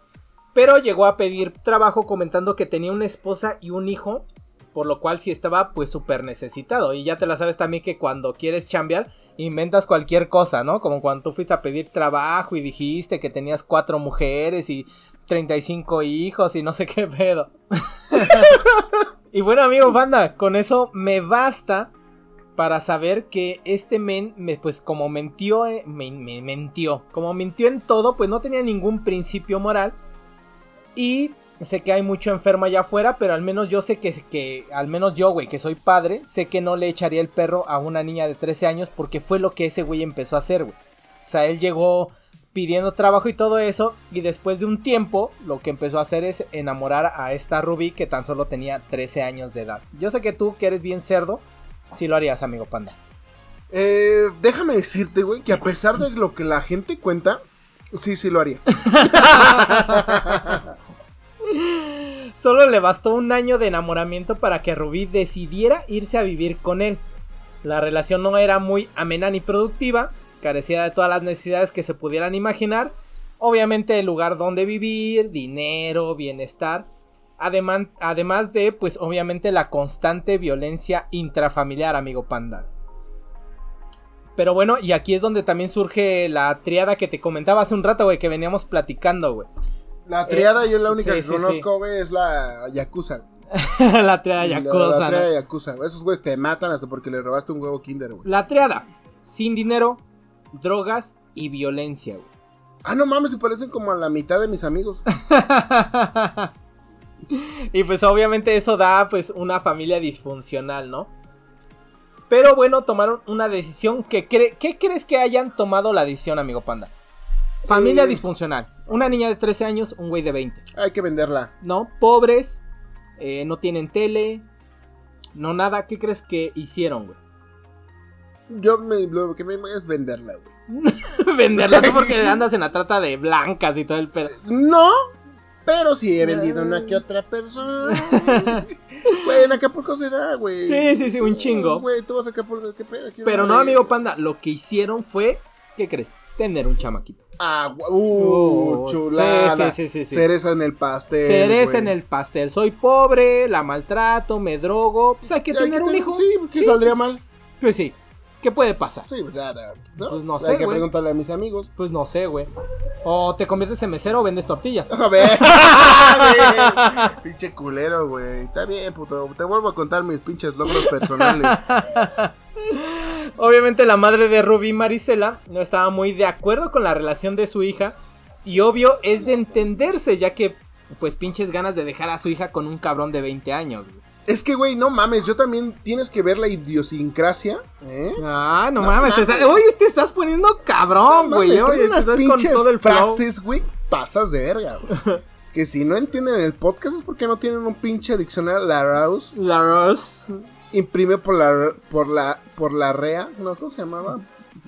Pero llegó a pedir trabajo comentando que tenía una esposa y un hijo, por lo cual sí estaba pues súper necesitado. Y ya te la sabes también que cuando quieres chambear, inventas cualquier cosa, ¿no? Como cuando tú fuiste a pedir trabajo y dijiste que tenías cuatro mujeres y 35 hijos y no sé qué pedo. y bueno, amigo banda, con eso me basta para saber que este men, me, pues como mentió, eh, me, me mentió, como mintió en todo, pues no tenía ningún principio moral. Y sé que hay mucho enfermo allá afuera, pero al menos yo sé que, que al menos yo, güey, que soy padre, sé que no le echaría el perro a una niña de 13 años porque fue lo que ese güey empezó a hacer, güey. O sea, él llegó pidiendo trabajo y todo eso, y después de un tiempo, lo que empezó a hacer es enamorar a esta Ruby que tan solo tenía 13 años de edad. Yo sé que tú, que eres bien cerdo, sí lo harías, amigo panda. Eh, déjame decirte, güey, que a pesar de lo que la gente cuenta, sí, sí lo haría. Solo le bastó un año de enamoramiento para que Rubí decidiera irse a vivir con él. La relación no era muy amena ni productiva, carecía de todas las necesidades que se pudieran imaginar. Obviamente el lugar donde vivir, dinero, bienestar. Además, además de, pues obviamente la constante violencia intrafamiliar, amigo panda. Pero bueno, y aquí es donde también surge la triada que te comentaba hace un rato, güey, que veníamos platicando, güey. La triada, yo la única sí, que sí, conozco, güey, es la Yakuza. la triada Yakuza. La, la triada ¿no? Yakuza. Esos güeyes te matan hasta porque le robaste un huevo Kinder, güey. La triada. Sin dinero, drogas y violencia, güey. Ah, no mames, se parecen como a la mitad de mis amigos. y pues obviamente eso da pues una familia disfuncional, ¿no? Pero bueno, tomaron una decisión que cre ¿Qué crees que hayan tomado la decisión, amigo panda? Familia eh... disfuncional. Una niña de 13 años, un güey de 20. Hay que venderla. No, pobres, eh, no tienen tele, no nada. ¿Qué crees que hicieron, güey? Yo me, lo que me es venderla, güey. venderla, no porque andas en la trata de blancas y todo el pedo. No, pero sí he vendido una que otra persona. Güey, en Acapulco se da, güey. Sí, sí, sí, un chingo. Güey, tú vas a Acapulco, ¿qué pedo? Pero no, amigo panda, lo que hicieron fue, ¿qué crees? Tener un chamaquito. Ah, uh, uh chulada. Sí, sí, sí, sí, Cereza en el pastel. Cereza wey. en el pastel. Soy pobre, la maltrato, me drogo. Pues hay que tener que un hijo. Sí, que saldría mal. Pues sí. ¿Qué puede pasar? Sí, nada. ¿no? Pues no Hay sé, que güey. preguntarle a mis amigos. Pues no sé, güey. O te conviertes en mesero o vendes tortillas. A ver. güey. Pinche culero, güey. Está bien, puto. Te vuelvo a contar mis pinches logros personales. Obviamente la madre de Ruby, Marisela, no estaba muy de acuerdo con la relación de su hija. Y obvio es de entenderse, ya que, pues pinches ganas de dejar a su hija con un cabrón de 20 años. güey. es que, güey, no mames. Yo también tienes que ver la idiosincrasia. ¿eh? Ah, no, No mames. Te está- Oye, te estás poniendo cabrón, No güey. Oye, unas estás con pinches todo el frases, güey. Pasas de verga, güey. que si no entienden el podcast es porque no tienen un pinche diccionario Larousse La Rose. Imprime por la por la por la rea, ¿no? ¿Cómo se llamaba?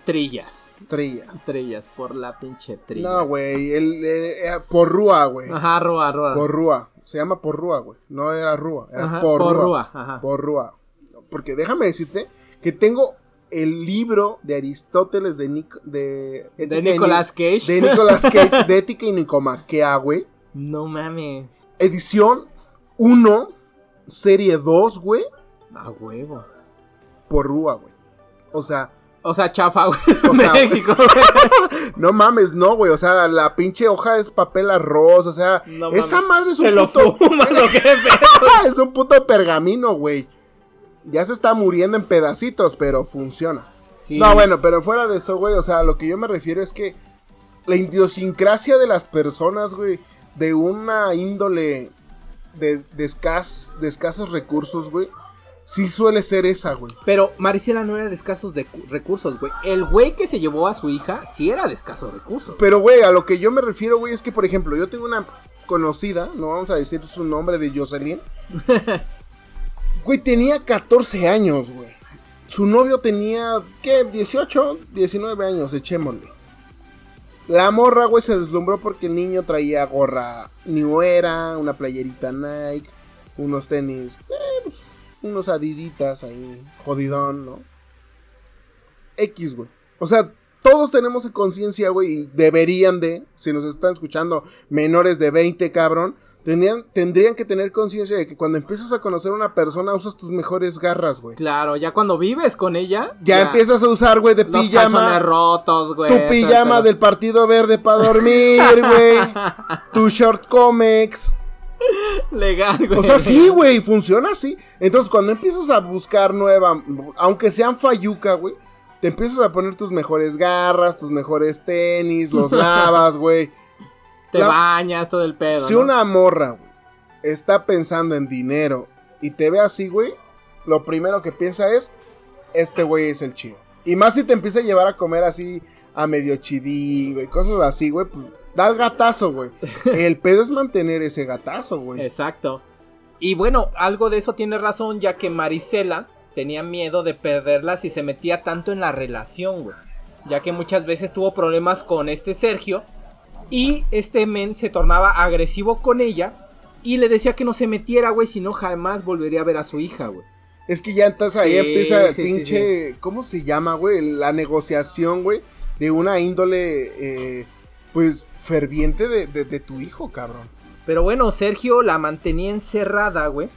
Trillas. Trilla. Trillas, por la pinche trilla. No, güey, el eh, eh, porrúa, güey. Ajá, Rúa, Rúa. Porrúa. Se llama porrúa, güey. No era rúa, era Ajá, porrúa. porrúa, ajá. Porrúa. Porque déjame decirte que tengo el libro de Aristóteles de Nic- de, De Nicolas Ni- Cage. De Nicolas Cage, de Ética y Nicomaquea, güey. No mames. Edición 1, serie 2, güey, A huevo. porrúa, güey. O sea, O sea, chafa, güey. O sea, México, güey. no mames, no, güey. O sea, la pinche hoja es papel arroz. O sea, No esa mames. madre es un Te lo puto. fumas o qué pedo. es un puto pergamino, güey. Ya se está muriendo en pedacitos, pero funciona. Sí. No, bueno, pero fuera de eso, güey. O sea, lo que yo me refiero es que la idiosincrasia de las personas, güey, de una índole de, de, escas- de escasos recursos, güey, sí suele ser esa, güey. Pero Marisela no era de escasos de cu- recursos, güey. El güey que se llevó a su hija sí era de escasos recursos. Pero, güey, a lo que yo me refiero, güey, es que, por ejemplo, yo tengo una conocida, no vamos a decir su nombre de Jocelyn. güey, tenía 14 años, güey. Su novio tenía, ¿qué? 18, 19 años, echémosle. La morra, güey, se deslumbró porque el niño traía gorra New Era, una playerita Nike, unos tenis, eh, pues, unos adiditas ahí, jodidón, ¿no? X, güey. O sea, todos tenemos conciencia, güey, y deberían de, si nos están escuchando menores de 20, cabrón, tenían, tendrían que tener conciencia de que cuando empiezas a conocer a una persona usas tus mejores garras, güey. Claro, ya cuando vives con ella. Ya, empiezas a usar, güey, de los pijama. rotos, güey. Tu pijama del partido verde para dormir, güey. tu short comics. Legal, güey. O sea, sí, güey, funciona así. Entonces, cuando empiezas a buscar nueva, aunque sean fayuca, güey, te empiezas a poner tus mejores garras, tus mejores tenis, los lavas, güey. Te la- bañas, todo el pedo. Si ¿no? una morra, güey, está pensando en dinero y te ve así, güey, lo primero que piensa es, este güey es el chido. Y más si te empieza a llevar a comer así a medio chidín, güey, cosas así, güey, pues da el gatazo, güey. El pedo es mantener ese gatazo, güey. Exacto. Y bueno, algo de eso tiene razón, ya que Marisela tenía miedo de perderla si se metía tanto en la relación, güey. Ya que muchas veces tuvo problemas con este Sergio. Y este men se tornaba agresivo con ella. Y le decía que no se metiera, güey, si no jamás volvería a ver a su hija, güey. Es que ya entonces ahí Sí, empieza sí, pinche, ¿cómo se llama, güey? La negociación, güey, de una índole, eh, pues, ferviente de, de- de tu hijo, cabrón. Pero bueno, Sergio la mantenía encerrada, güey.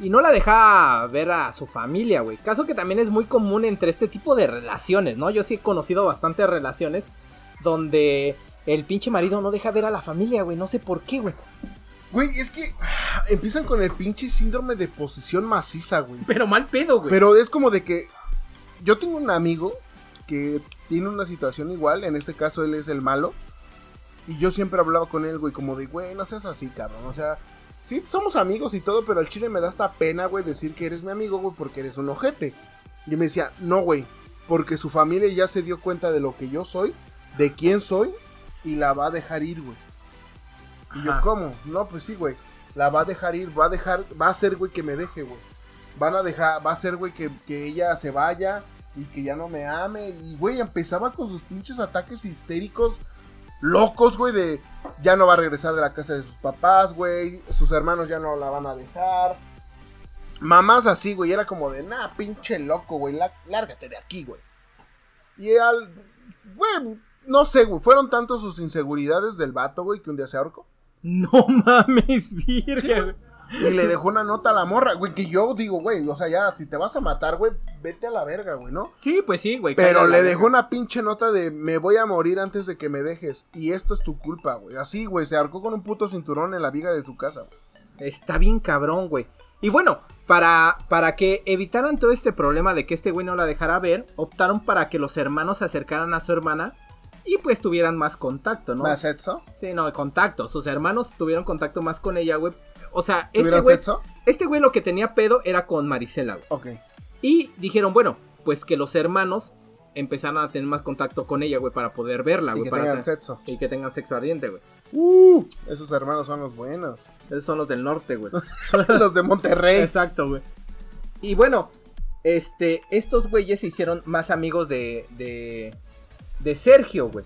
Y no la dejaba ver a su familia, güey. Caso que también es muy común entre este tipo de relaciones, ¿no? Yo sí he conocido bastantes relaciones donde el pinche marido no deja ver a la familia, güey. No sé por qué, güey. Güey, es que ah, empiezan con el pinche síndrome de posición maciza, güey. Pero mal pedo, güey. Pero es como de que yo tengo un amigo que tiene una situación igual, en este caso él es el malo. Y yo siempre hablaba con él, güey, como de, güey, no seas así, cabrón. O sea, sí, somos amigos y todo, pero al chile me da esta pena, güey, decir que eres mi amigo, güey, porque eres un ojete. Y me decía, no, güey, porque su familia ya se dio cuenta de lo que yo soy, de quién soy, y la va a dejar ir, güey. Y yo. ¿cómo? No, pues sí, güey. La va a dejar ir, va a dejar, va a hacer, güey, que me deje, güey. Van a dejar, va a ser, güey, que, que ella se vaya y que ya no me ame. Y, güey, empezaba con sus pinches ataques histéricos, locos, güey, de ya no va a regresar de la casa de sus papás, güey. Sus hermanos ya no la van a dejar. Mamás así, güey, era como de, nah, pinche loco, güey, lá- lárgate de aquí, güey. Y al, güey, no sé, güey, fueron tantos sus inseguridades del vato, güey, que un día se ahorcó. No mames, virga, güey. Y le dejó una nota a la morra, güey, que yo digo, güey, o sea, ya, si te vas a matar, güey, vete a la verga, güey, ¿no? Sí, pues sí, güey. Pero le dejó una pinche nota de me voy a morir antes de que me dejes. Y esto es tu culpa, güey. Así, güey, se arcó con un puto cinturón en la viga de su casa. güey. Está bien cabrón, güey. Y bueno, para, para que evitaran todo este problema de que este güey no la dejara ver, optaron para que los hermanos se acercaran a su hermana y pues tuvieran más contacto, ¿no? ¿Más sexo? Sí, no, contacto. Sus hermanos tuvieron contacto más con ella, güey. O sea, este ¿Tuvieron güey, este güey lo que tenía pedo era con Marisela, güey. Ok. Y dijeron, bueno, pues que los hermanos empezaran a tener más contacto con ella, güey, para poder verla, Y güey. que para tengan hacer- sexo. Y que tengan sexo ardiente, güey. Uh, esos hermanos son los buenos. Esos son los del norte, güey. los de Monterrey. Exacto, güey. Y bueno, este, estos güeyes se hicieron más amigos de, de, de Sergio, güey.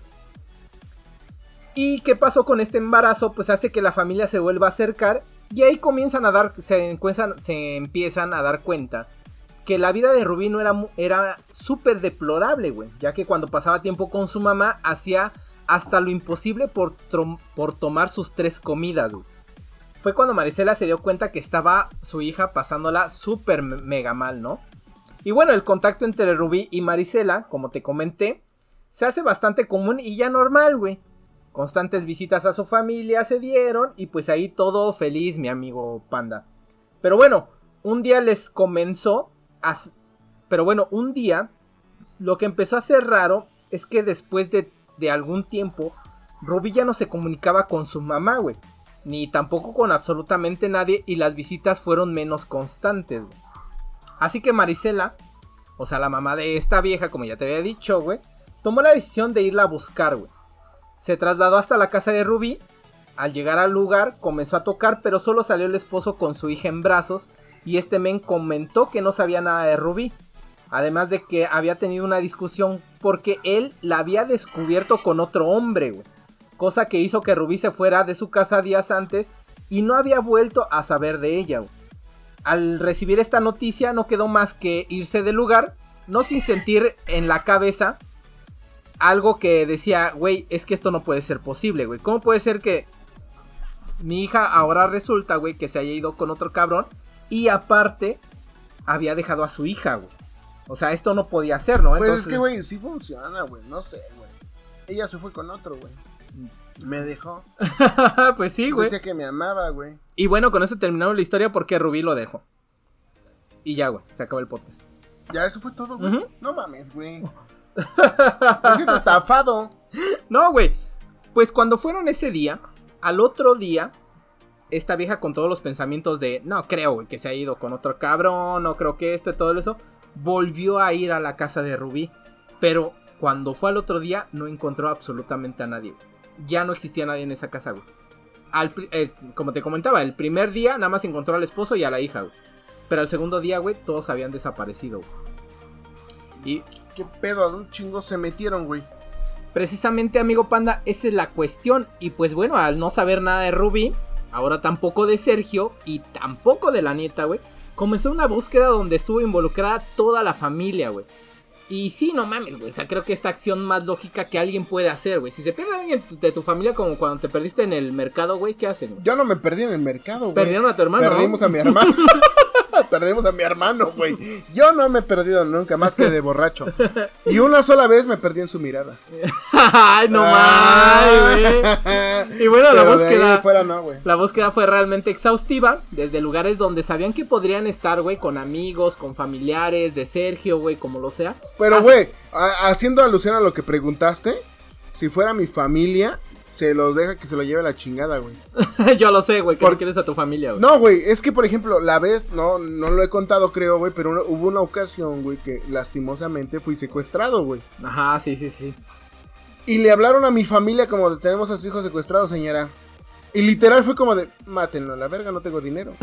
¿Y qué pasó con este embarazo? Pues hace que la familia se vuelva a acercar y ahí comienzan a dar, se, empiezan a dar cuenta que la vida de Rubí no era, era súper deplorable, güey. Ya que cuando pasaba tiempo con su mamá hacía hasta lo imposible por, por tomar sus tres comidas, güey. Fue cuando Marisela se dio cuenta que estaba su hija pasándola súper me- mega mal, ¿no? Y bueno, el contacto entre Rubí y Marisela, como te comenté, se hace bastante común y ya normal, güey. Constantes visitas a su familia se dieron y pues ahí todo feliz, mi amigo Panda. Pero bueno, un día les comenzó Pero bueno, un día lo que empezó a ser raro es que después de, de algún tiempo, Rubí ya no se comunicaba con su mamá, güey. Ni tampoco con absolutamente nadie y las visitas fueron menos constantes, güey. Así que Marisela, o sea, la mamá de esta vieja, como ya te había dicho, güey, tomó la decisión de irla a buscar, güey. Se trasladó hasta la casa de Rubí. Al llegar al lugar, comenzó a tocar, pero solo salió el esposo con su hija en brazos. Y este men comentó que no sabía nada de Rubí. Además de que había tenido una discusión porque él la había descubierto con otro hombre. Cosa que hizo que Rubí se fuera de su casa días antes y no había vuelto a saber de ella. Al recibir esta noticia no quedó más que irse del lugar, no sin sentir en la cabeza algo que decía, güey, es que esto no puede ser posible, güey. ¿Cómo puede ser que mi hija ahora resulta, güey, que se haya ido con otro cabrón y aparte había dejado a su hija, güey? O sea, esto no podía ser, ¿no? Pues es que, güey, sí funciona, güey. No sé, güey. Ella se fue con otro, güey. Me dejó. pues sí, güey. Dice que me amaba, güey. Y bueno, con eso terminamos la historia porque Rubí lo dejó. Y ya, güey, se acabó el podcast. Ya, eso fue todo, güey. No mames, güey. Me siento estafado. No, güey. Pues cuando fueron ese día, al otro día, esta vieja con todos los pensamientos de, no creo, güey, que se ha ido con otro cabrón, no creo que esto y todo eso, volvió a ir a la casa de Rubí. Pero cuando fue al otro día, no encontró absolutamente a nadie. Ya no existía nadie en esa casa, güey. Al, como te comentaba, el primer día nada más encontró al esposo y a la hija, güey. Pero al segundo día, güey, todos habían desaparecido. Y... ¿Qué pedo? ¿A un chingo se metieron, güey? Precisamente, amigo panda, esa es la cuestión. Y pues bueno, al no saber nada de Ruby, ahora tampoco de Sergio y tampoco de la nieta, güey, comenzó una búsqueda donde estuvo involucrada toda la familia, güey. Y sí, no mames, güey. O sea, creo que esta acción más lógica que alguien puede hacer, güey. Si se pierde alguien de tu familia, como cuando te perdiste en el mercado, güey, ¿qué hacen? Yo no me perdí en el mercado, güey. Perdieron a tu hermano. Perdimos a mi hermano. Perdimos a mi hermano, güey. Yo no me he perdido nunca más que de borracho. Y una sola vez me perdí en su mirada. Ay, no mames, güey. Y bueno, la búsqueda. Fuera no. La búsqueda fue realmente exhaustiva. Desde lugares donde sabían que podrían estar, güey, con amigos, con familiares, de Sergio, güey, como lo sea. Pero, güey, haciendo alusión a lo que preguntaste, si fuera mi familia, se los deja que se lo lleve la chingada, güey. Yo lo sé, güey, que no quieres a tu familia, güey. No, güey, es que, por ejemplo, la vez, no, no lo he contado, creo, güey, pero hubo una ocasión, güey, que lastimosamente fui secuestrado, güey. Ajá, sí, sí, sí. Y le hablaron a mi familia como de tenemos a su hijo secuestrado, señora. Y literal fue como de, mátenlo, la verga, no tengo dinero.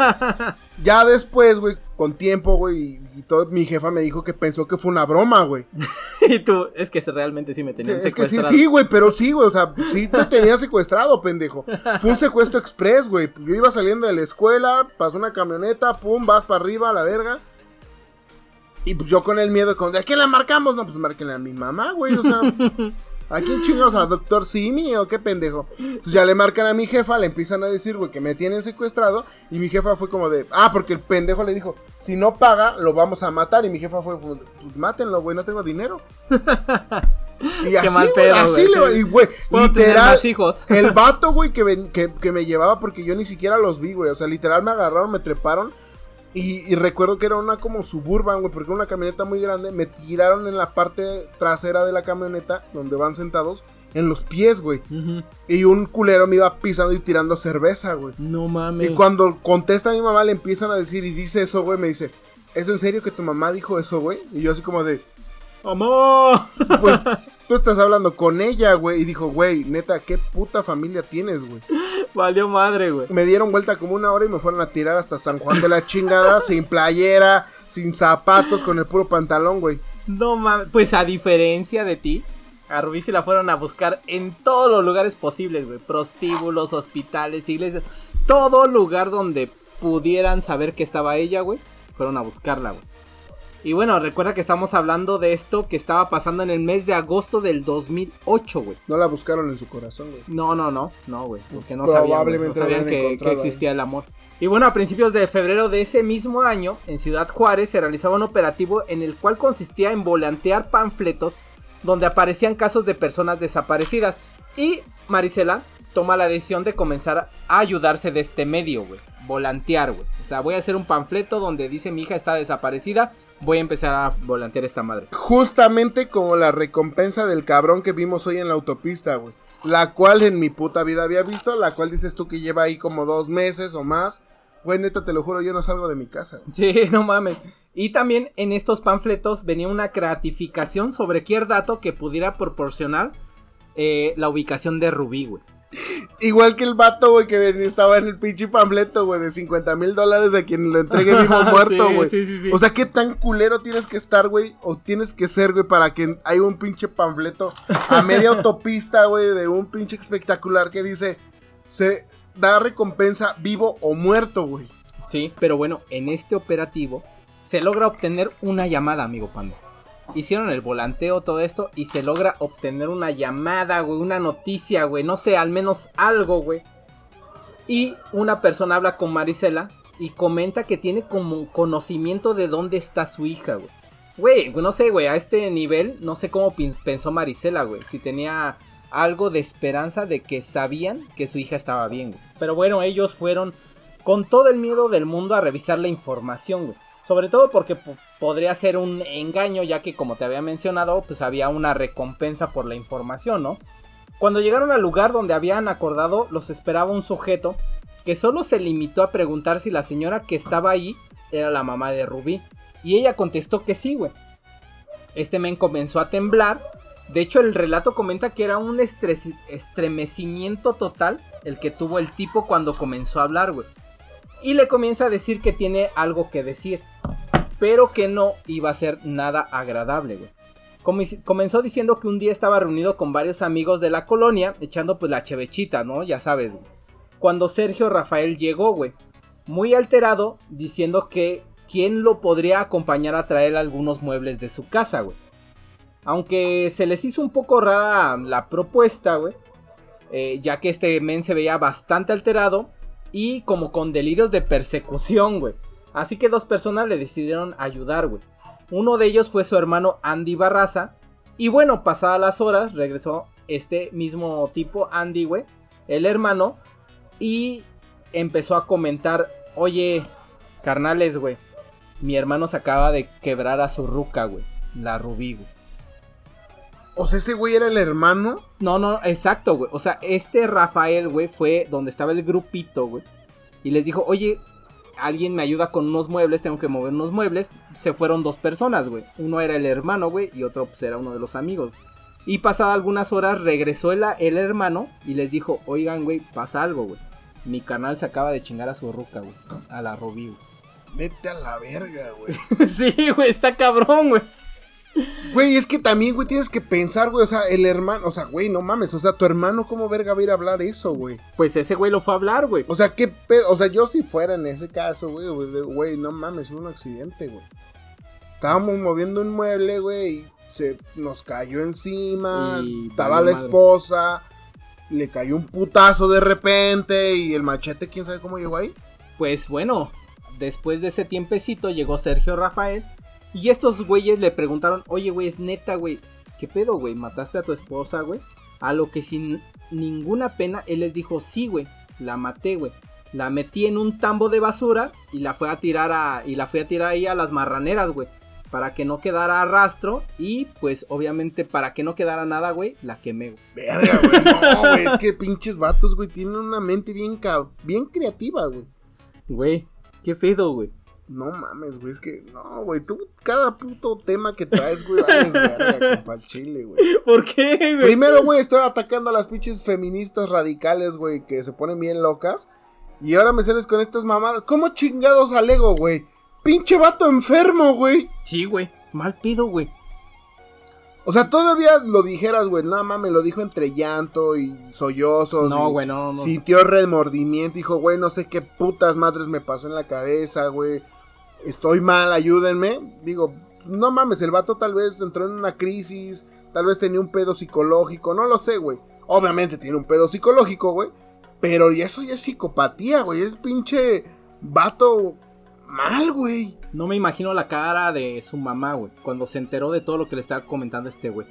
ya después, güey, con tiempo, güey, y, todo, mi jefa me dijo que pensó que fue una broma, güey. y tú, es que realmente sí me tenían secuestrado. Es que sí, sí, güey, pero sí, güey, o sea, sí me tenía secuestrado, pendejo. Fue un secuestro express, güey. Yo iba saliendo de la escuela, pasó una camioneta, pum, vas para arriba, a la verga. Y pues yo con el miedo, con, ¿de quién la marcamos? No, pues márquenle a mi mamá, güey, o sea... ¿A quién chingados? ¿A Doctor Simi o qué pendejo? Pues ya le marcan a mi jefa, le empiezan a decir, güey, que me tienen secuestrado. Y mi jefa fue como de, ah, porque el pendejo le dijo, si no paga, lo vamos a matar. Y mi jefa fue, pues mátenlo, güey, no tengo dinero. Y así, Qué mal pedo, así le, y güey, literal, hijos? el vato, güey, que, que, que me llevaba porque yo ni siquiera los vi, güey, o sea, literal me agarraron, me treparon y, recuerdo que era una como suburban, güey, porque era una camioneta muy grande. Me tiraron en la parte trasera de la camioneta, donde van sentados, en los pies, güey. Y un culero me iba pisando y tirando cerveza, güey. No mames. Y cuando contesta a mi mamá, le empiezan a decir y dice eso, güey, me dice, ¿es en serio que tu mamá dijo eso, güey? Y yo así como de... ¡Mamá! Pues tú estás hablando con ella, güey. Y dijo, güey, neta, ¿qué puta familia tienes, güey? Valió madre, güey. Me dieron vuelta como una hora y me fueron a tirar hasta San Juan de la chingada, sin playera, sin zapatos, con el puro pantalón, güey. No mames, pues a diferencia de ti, a Rubí se la fueron a buscar en todos los lugares posibles, güey. Prostíbulos, hospitales, iglesias, todo lugar donde pudieran saber que estaba ella, güey. Fueron a buscarla, güey. Y bueno, recuerda que estamos hablando de esto que estaba pasando en el mes de agosto del 2008, güey. No la buscaron en su corazón, güey. No, no, no, no, güey. Porque no sabían, no sabían que, existía el amor. Y bueno, a principios de febrero de ese mismo año, en Ciudad Juárez se realizaba un operativo en el cual consistía en volantear panfletos donde aparecían casos de personas desaparecidas. Y Marisela toma la decisión de comenzar a ayudarse de este medio, güey. Volantear, güey. O sea, voy a hacer un panfleto donde dice mi hija está desaparecida voy a empezar a volantear esta madre. Justamente como la recompensa del cabrón que vimos hoy en la autopista, güey. La cual en mi puta vida había visto, la cual dices tú que lleva ahí como dos meses o más. Güey, neta, te lo juro, yo no salgo de mi casa. Sí, no mames. Y también en estos panfletos venía una gratificación sobre cualquier dato que pudiera proporcionar eh, la ubicación de Rubí, güey. Igual que el vato, güey, que estaba en el pinche panfleto, güey, de 50 mil dólares a quien lo entregue vivo muerto, güey. O sea, ¿qué tan culero tienes que estar, güey? O tienes que ser, güey, para que haya un pinche panfleto a media autopista, güey, de un pinche espectacular que dice, se da recompensa vivo o muerto, güey. Sí, pero bueno, en este operativo se logra obtener una llamada, amigo Panda. Hicieron el volanteo, todo esto, y se logra obtener una llamada, güey, una noticia, güey, no sé, al menos algo, güey. Y una persona habla con Marisela y comenta que tiene como conocimiento de dónde está su hija, güey. No sé, güey, a este nivel, no sé cómo pensó Marisela, güey. Si tenía algo de esperanza de que sabían que su hija estaba bien. Pero bueno, ellos fueron con todo el miedo del mundo a revisar la información, güey. Sobre todo porque podría ser un engaño, ya que como te había mencionado, pues había una recompensa por la información, ¿no? Cuando llegaron al lugar donde habían acordado, los esperaba un sujeto que solo se limitó a preguntar si la señora que estaba ahí era la mamá de Rubí. Y ella contestó que sí, güey. Este men comenzó a temblar. De hecho, el relato comenta que era un estremecimiento total el que tuvo el tipo cuando comenzó a hablar, güey. Y le comienza a decir que tiene algo que decir pero que no iba a ser nada agradable, güey. comenzó diciendo que un día estaba reunido con varios amigos de la colonia, echando pues la chevechita, ¿no? Ya sabes, güey. Cuando Sergio Rafael llegó, güey. Muy alterado, diciendo que quién lo podría acompañar a traer algunos muebles de su casa, güey. Aunque se les hizo un poco rara la propuesta, güey. Eh, ya que este men se veía bastante alterado y como con delirios de persecución, güey. Así que dos personas le decidieron ayudar, güey. Uno de ellos fue su hermano Andy Barraza. Y bueno, pasadas las horas, regresó este mismo tipo, Andy, güey, el hermano. Y empezó a comentar, oye, carnales, güey. Mi hermano se acaba de quebrar a su ruca, güey. La rubí, güey. O sea, ese güey era el hermano. No, no, exacto, güey. O sea, este Rafael, güey, fue donde estaba el grupito, güey. Y les dijo, oye, alguien me ayuda con unos muebles, tengo que mover unos muebles. Se fueron dos personas, güey. Uno era el hermano, güey, y otro pues era uno de los amigos. Y pasadas algunas horas regresó el, el hermano y les dijo, oigan, güey, pasa algo, güey. Mi canal se acaba de chingar a su ruca, güey. A la Robí, güey. Vete a la verga, güey. sí, güey, está cabrón, güey. Güey, es que también, güey, tienes que pensar, güey, o sea, el hermano, o sea, güey, no mames, o sea, tu hermano, ¿cómo verga va a ir a hablar eso, güey? Pues ese güey lo fue a hablar, güey. O sea, qué pedo, o sea, yo si fuera en ese caso, güey, güey, no mames, un accidente, güey. Estábamos moviendo un mueble, güey, y se nos cayó encima, estaba la esposa, le cayó un putazo de repente, y el machete, ¿quién sabe cómo llegó ahí? Pues bueno, después de ese tiempecito llegó Sergio Rafael y estos güeyes le preguntaron, oye, güey, es neta, güey, ¿qué pedo, güey? ¿Mataste a tu esposa, güey? A lo que sin ninguna pena, él les dijo, sí, güey, la maté, güey. La metí en un tambo de basura y la fue a tirar a. Y la fui a tirar ahí a las marraneras, güey. Para que no quedara rastro. Y pues, obviamente, para que no quedara nada, güey, la quemé, güey. Verga, güey. No, güey. Es que pinches vatos, güey, tienen una mente bien, bien creativa, güey. Güey, qué pedo, güey. No mames, güey, es que, no, güey, tú cada puto tema que traes, güey, vales verga, compa, chile, güey. ¿Por qué, güey? Primero, güey, estoy atacando a las pinches feministas radicales, güey, que se ponen bien locas. Y ahora me sales con estas mamadas. ¿Cómo chingados alego, güey? Pinche vato enfermo, güey. Sí, güey, mal pido, güey. O sea, todavía lo dijeras, güey, no mames, lo dijo entre llanto y sollozos. No, güey, no, no. Sintió remordimiento, dijo, güey, no sé qué putas madres me pasó en la cabeza, güey estoy mal, ayúdenme. Digo, no mames, el vato tal vez entró en una crisis, tal vez tenía un pedo psicológico, no lo sé, güey. Obviamente tiene un pedo psicológico, güey. Pero eso ya es psicopatía, güey. Es pinche vato mal, güey. No me imagino la cara de su mamá, güey. Cuando se enteró de todo lo que le estaba comentando este güey.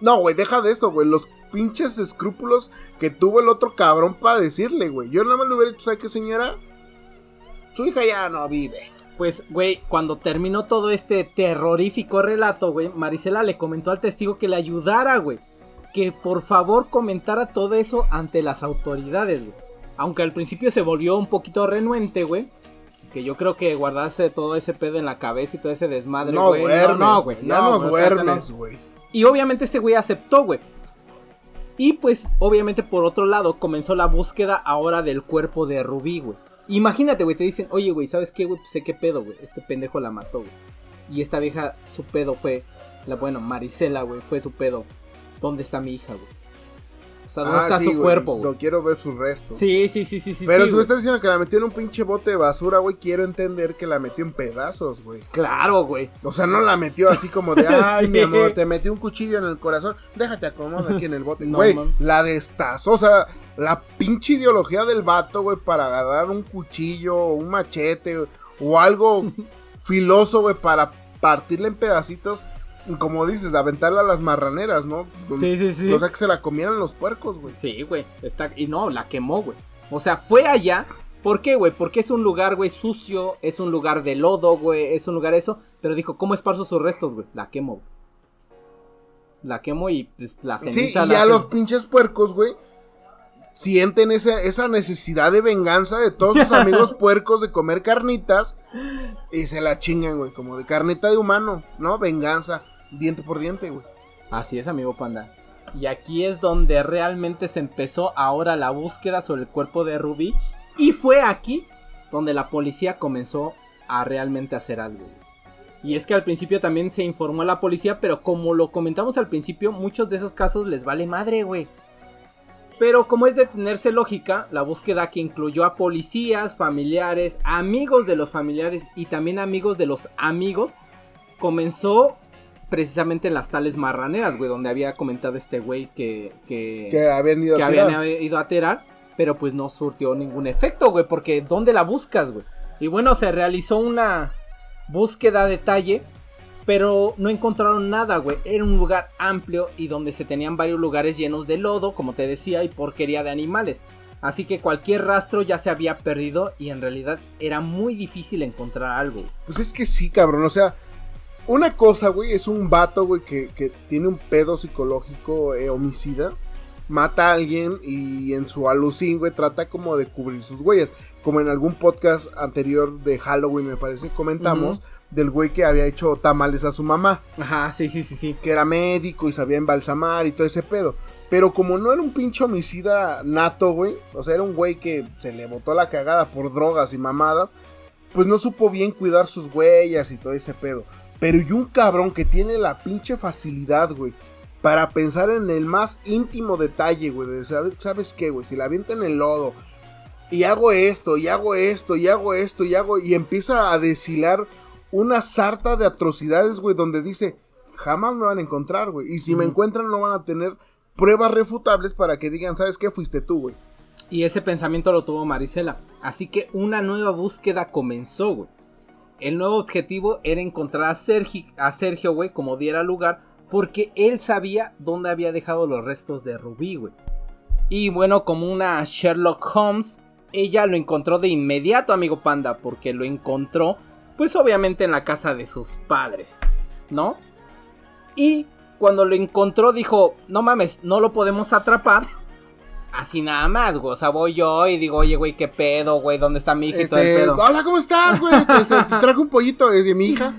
No, güey, deja de eso, güey. Los pinches escrúpulos que tuvo el otro cabrón para decirle, güey. Yo nada más le hubiera dicho, ¿sabes qué, señora? Su hija ya no vive. Pues, güey, cuando terminó todo este terrorífico relato, güey, Marisela le comentó al testigo que le ayudara, güey. Que por favor comentara todo eso ante las autoridades, güey. Aunque al principio se volvió un poquito renuente, güey. Que yo creo que guardarse todo ese pedo en la cabeza y todo ese desmadre, güey. No, no, güey. Ya no, duermes, güey. Y obviamente este güey aceptó, güey. Y pues, obviamente por otro lado, comenzó la búsqueda ahora del cuerpo de Rubí, güey. Imagínate, güey, te dicen, oye, güey, ¿sabes qué, güey? Pues sé qué pedo, güey. Este pendejo la mató, güey. Y esta vieja, su pedo fue, la bueno, Marisela, güey, fue su pedo. ¿Dónde está mi hija, güey? O sea, ¿dónde Ah, está sí, su cuerpo, güey? No quiero ver sus restos. Sí, sí, sí, sí, sí. Pero sí, si me estás diciendo que la metió en un pinche bote de basura, güey, quiero entender que la metió en pedazos, güey. Claro, güey. O sea, no la metió así como de, ay, Sí. mi amor, te metí un cuchillo en el corazón, déjate acomodar aquí en el bote. No, Güey, man. la destazó, o sea, la pinche ideología del vato, güey, para agarrar un cuchillo o un machete o, o algo filoso, güey, para partirla en pedacitos, como dices, aventarla a las marraneras, ¿no? Sí, sí, sí. O sea, que se la comieran los puercos, güey. Sí, güey. Está... Y no, la quemó, güey. O sea, fue allá. ¿Por qué, güey? Porque es un lugar, güey, sucio. Es un lugar de lodo, güey. Es un lugar eso. Pero dijo, ¿cómo esparzo sus restos, güey? La quemo, güey. La quemo y pues la Sí, y ceniza la ya hace- los pinches puercos, güey, sienten esa, esa necesidad de venganza de todos sus amigos puercos de comer carnitas y se la chingan, güey, como de carnita de humano, ¿no? Venganza, diente por diente, güey. Así es, amigo panda. Y aquí es donde realmente se empezó ahora la búsqueda sobre el cuerpo de Ruby. Y fue aquí donde la policía comenzó a realmente hacer algo. Y es que al principio también se informó a la policía, pero como lo comentamos al principio, muchos de esos casos les vale madre, güey. Pero como es de tenerse lógica, la búsqueda que incluyó a policías, familiares, amigos de los familiares y también amigos de los amigos, comenzó precisamente en las tales marraneras, güey, donde había comentado este güey que, que, Que habían ido que a habían ido a tirar, pero pues no surtió ningún efecto, güey, porque ¿dónde la buscas, güey? Y bueno, se realizó una búsqueda a detalle, pero no encontraron nada, güey. Era un lugar amplio y donde se tenían varios lugares llenos de lodo, como te decía, y porquería de animales. Así que cualquier rastro ya se había perdido y en realidad era muy difícil encontrar algo. Pues es que sí, cabrón, o sea, una cosa, güey, es un vato, güey, que, que tiene un pedo psicológico eh, homicida. Mata a alguien y en su alucín, güey, trata como de cubrir sus huellas. Como en algún podcast anterior de Halloween, me parece, comentamos del güey que había hecho tamales a su mamá. Ajá, sí, sí, sí, sí. que era médico y sabía embalsamar y todo ese pedo. Pero como no era un pinche homicida nato, güey, o sea, era un güey que se le botó la cagada por drogas y mamadas, pues no supo bien cuidar sus huellas y todo ese pedo. Pero y un cabrón que tiene la pinche facilidad, güey, para pensar en el más íntimo detalle, güey, de ¿sabes qué, güey? Si la aviento en el lodo y hago esto, y hago esto, y hago esto, y hago, y empieza a deshilar una sarta de atrocidades, güey, donde dice, jamás me van a encontrar, güey. Y si me encuentran, no van a tener pruebas refutables para que digan, ¿sabes qué? Fuiste tú, güey. Y ese pensamiento lo tuvo Marisela. Así que una nueva búsqueda comenzó, güey. El nuevo objetivo era encontrar a, Sergi- a Sergio, güey, como diera lugar, porque él sabía dónde había dejado los restos de Rubí, güey. Y bueno, como una Sherlock Holmes, ella lo encontró de inmediato, amigo panda, porque lo encontró, pues obviamente en la casa de sus padres, ¿no? Y cuando lo encontró dijo, no mames, no lo podemos atrapar. Así nada más, güey. O sea, voy yo y digo, oye, güey, qué pedo, güey, ¿dónde está mi hija y todo el Este, pedo? Hola, ¿cómo estás, güey? Este, te traje un pollito de mi hija.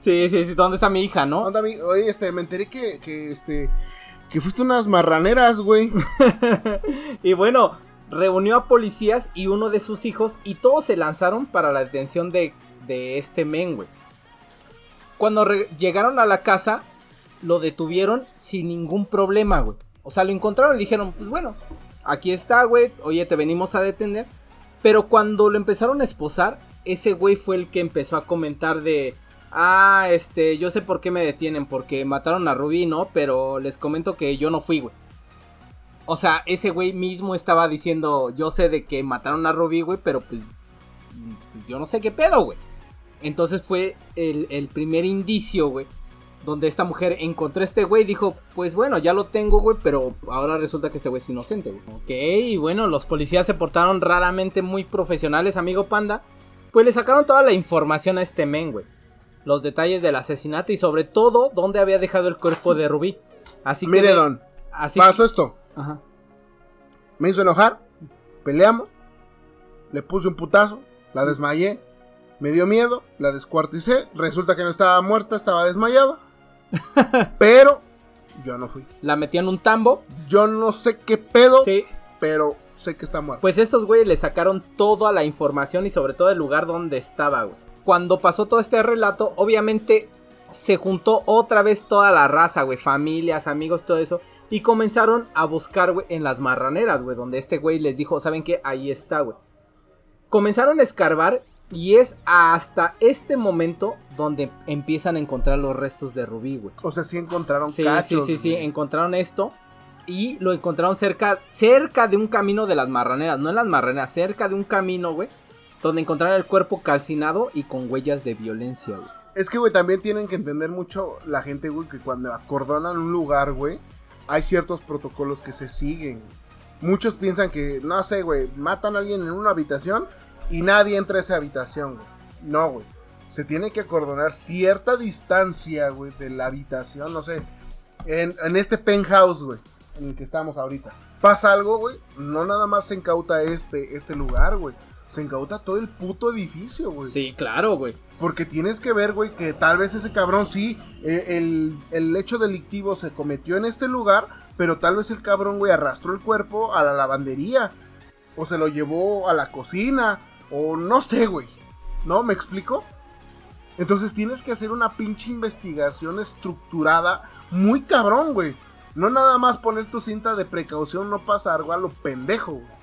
Sí, sí, sí, ¿dónde está mi hija, no? Mi- Oye, este, me enteré que, que, este, que fuiste unas marraneras, güey. y bueno, reunió a policías y uno de sus hijos y todos se lanzaron para la detención de, de este men, güey. Cuando llegaron a la casa, lo detuvieron sin ningún problema, güey. O sea, lo encontraron y dijeron, pues bueno, aquí está, güey, oye, te venimos a detener. Pero cuando lo empezaron a esposar, ese güey fue el que empezó a comentar de... Ah, este, yo sé por qué me detienen, porque mataron a Rubí, ¿no? Pero les comento que yo no fui, güey. O sea, ese güey mismo estaba diciendo, yo sé de que mataron a Rubí, güey, pero pues, pues, yo no sé qué pedo, güey. Entonces fue el, el primer indicio, güey, donde esta mujer encontró a este güey y dijo, pues bueno, ya lo tengo, güey, pero ahora resulta que este güey es inocente, güey. Ok, y bueno, los policías se portaron raramente muy profesionales, amigo panda. Pues le sacaron toda la información a este men, güey. Los detalles del asesinato y sobre todo dónde había dejado el cuerpo de Rubí. Así que... Mire, don, Así pasó esto. Ajá. Me hizo enojar, peleamos, le puse un putazo, la desmayé, me dio miedo, la descuarticé, resulta que no estaba muerta, estaba desmayada, pero yo no fui. La metió en un tambo. Yo no sé qué pedo, Sí. pero sé que está muerta. Pues estos güeyes le sacaron toda la información y sobre todo el lugar donde estaba, güey. Cuando pasó todo este relato, obviamente se juntó otra vez toda la raza, güey. Familias, amigos, todo eso. Y comenzaron a buscar, güey, en las marraneras, güey, donde este güey les dijo, ¿saben qué? Ahí está, güey. Comenzaron a escarbar y es hasta este momento donde empiezan a encontrar los restos de Rubí, güey. O sea, sí encontraron Sí, cachos. sí, sí, sí, güey. encontraron esto y lo encontraron cerca, cerca de un camino de las marraneras, no en las marraneras, cerca de un camino, güey, donde encontraron el cuerpo calcinado y con huellas de violencia, güey. Es que, güey, también tienen que entender mucho la gente, güey, que cuando acordonan un lugar, güey, hay ciertos protocolos que se siguen. Muchos piensan que, no sé, güey, matan a alguien en una habitación y nadie entra a esa habitación, güey. No, güey. Se tiene que acordonar cierta distancia, güey, de la habitación, no sé. En, en este penthouse, güey, en el que estamos ahorita. Pasa algo, güey, no nada más se incauta este, este lugar, güey. Se incauta todo el puto edificio, güey. Sí, claro, güey. Porque tienes que ver, güey, que tal vez ese cabrón sí, eh, el, el hecho delictivo se cometió en este lugar, pero tal vez el cabrón, güey, arrastró el cuerpo a la lavandería, o se lo llevó a la cocina, o no sé, güey. ¿No? ¿Me explico? Entonces tienes que hacer una pinche investigación estructurada muy cabrón, güey. No nada más poner tu cinta de precaución, no pasa algo a lo pendejo, güey.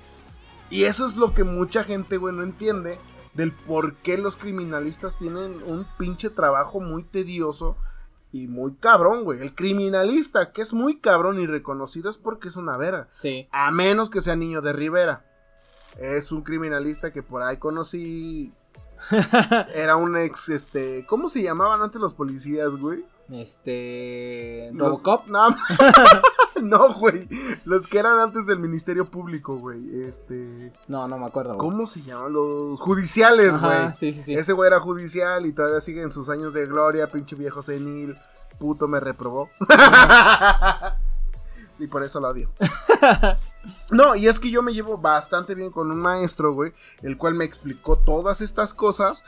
Y eso es lo que mucha gente, güey, no entiende del por qué los criminalistas tienen un pinche trabajo muy tedioso y muy cabrón, güey. El criminalista que es muy cabrón y reconocido es porque es una verga. Sí. A menos que sea niño de Rivera. Es un criminalista que por ahí conocí. Era un ex, este. ¿Cómo se llamaban antes los policías, güey? Este. Robocop. No, no, güey. Los que eran antes del Ministerio Público, güey. Este. No, no me acuerdo, güey. ¿Cómo se llaman? Los judiciales, Ajá, güey. sí, sí, sí. Ese güey era judicial y todavía sigue en sus años de gloria, pinche viejo senil. Puto me reprobó. y por eso lo odio. no, y es que yo me llevo bastante bien con un maestro, güey, el cual me explicó todas estas cosas.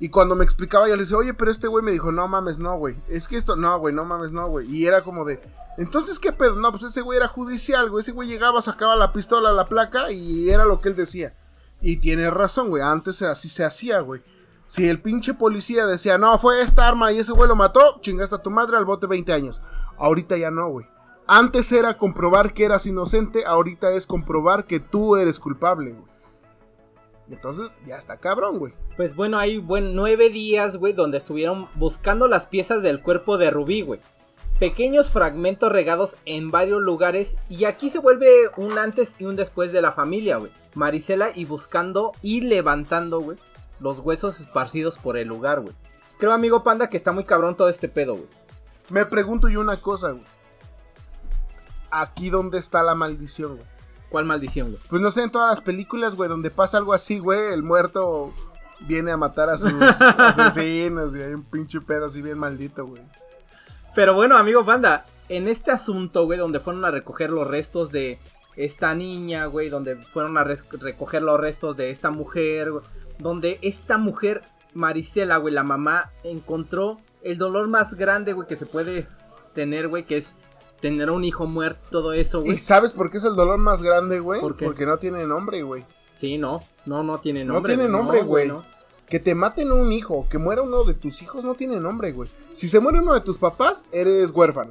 Y cuando me explicaba, yo le decía, oye, pero este güey me dijo, no mames, no, güey. Es que esto, no, güey, no mames, no, güey. Y era como de, entonces, ¿qué pedo? No, pues ese güey era judicial, güey. Ese güey llegaba, sacaba la pistola, la placa y era lo que él decía. Y tiene razón, güey. Antes así se hacía, güey. Si el pinche policía decía, no, fue esta arma y ese güey lo mató, chingaste a tu madre al bote 20 años. Ahorita ya no, güey. Antes era comprobar que eras inocente, ahorita es comprobar que tú eres culpable, güey. Entonces, ya está cabrón, güey. Pues bueno, hay buen nueve días, güey, donde estuvieron buscando las piezas del cuerpo de Rubí, güey. Pequeños fragmentos regados en varios lugares y aquí se vuelve un antes y un después de la familia, güey. Marisela y buscando y levantando, güey, los huesos esparcidos por el lugar, güey. Creo, amigo Panda, que está muy cabrón todo este pedo, güey. Me pregunto yo una cosa, güey. Aquí donde está la maldición, güey. ¿Cuál maldición, güey? Pues no sé, en todas las películas, güey, donde pasa algo así, güey, el muerto viene a matar a sus asesinos y hay un pinche pedo así bien maldito, güey. Pero bueno, amigo Panda, en este asunto, güey, donde fueron a recoger los restos de esta niña, güey, donde fueron a recoger los restos de esta mujer, güey, donde esta mujer, Marisela, güey, la mamá, encontró el dolor más grande, güey, que se puede tener, güey, que es tener un hijo muerto, todo eso, ¿Y güey. sabes por qué es el dolor más grande, güey? Porque no tiene nombre, güey. Sí, no, no, no tiene No nombre. tiene güey, nombre, güey. no. Que te maten un hijo, que muera uno de tus hijos, no tiene nombre, güey. Si se muere uno de tus papás, eres huérfano.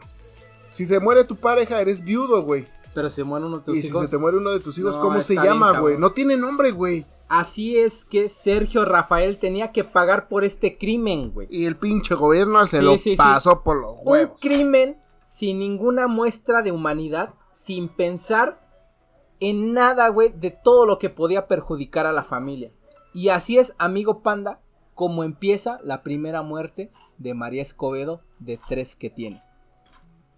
Si se muere tu pareja, eres viudo, güey. Pero se mueren uno de tus Y si hijos. se te muere uno de tus hijos, No, ¿cómo se llama, güey? No tiene nombre, güey. Así es que Sergio Rafael tenía que pagar por este crimen, güey. Y el pinche gobierno se Sí, lo sí, sí. pasó por los Un huevos. crimen sin ninguna muestra de humanidad, sin pensar en nada, güey, de todo lo que podía perjudicar a la familia. Y así es, amigo Panda, como empieza la primera muerte de María Escobedo de tres que tiene.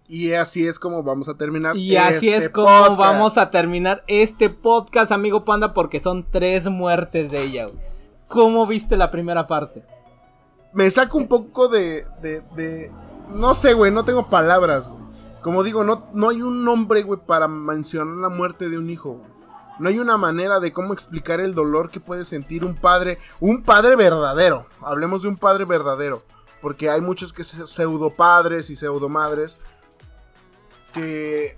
Y así es como vamos a terminar. Y así este es como podcast. vamos a terminar este podcast, amigo Panda, porque son tres muertes de ella, güey. ¿Cómo viste la primera parte? Me saca un poco de. de, de- no sé, güey, no tengo palabras, güey. Como digo, no, no hay un nombre, güey, para mencionar la muerte de un hijo, güey. No hay una manera de cómo explicar el dolor que puede sentir un padre, un padre verdadero. Hablemos de un padre verdadero. Porque hay muchos que se pseudo padres y pseudo madres que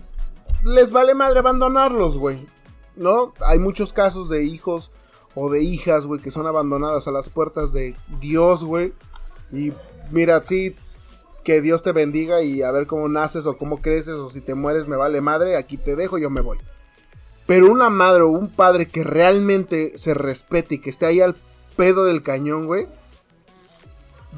les vale madre abandonarlos, güey. ¿No? Hay muchos casos de hijos o de hijas, güey, que son abandonadas a las puertas de Dios, güey. Y mira, sí, que Dios te bendiga y a ver cómo naces o cómo creces o si te mueres me vale madre, aquí te dejo, yo me voy. Pero una madre o un padre que realmente se respete y que esté ahí al pedo del cañón, güey.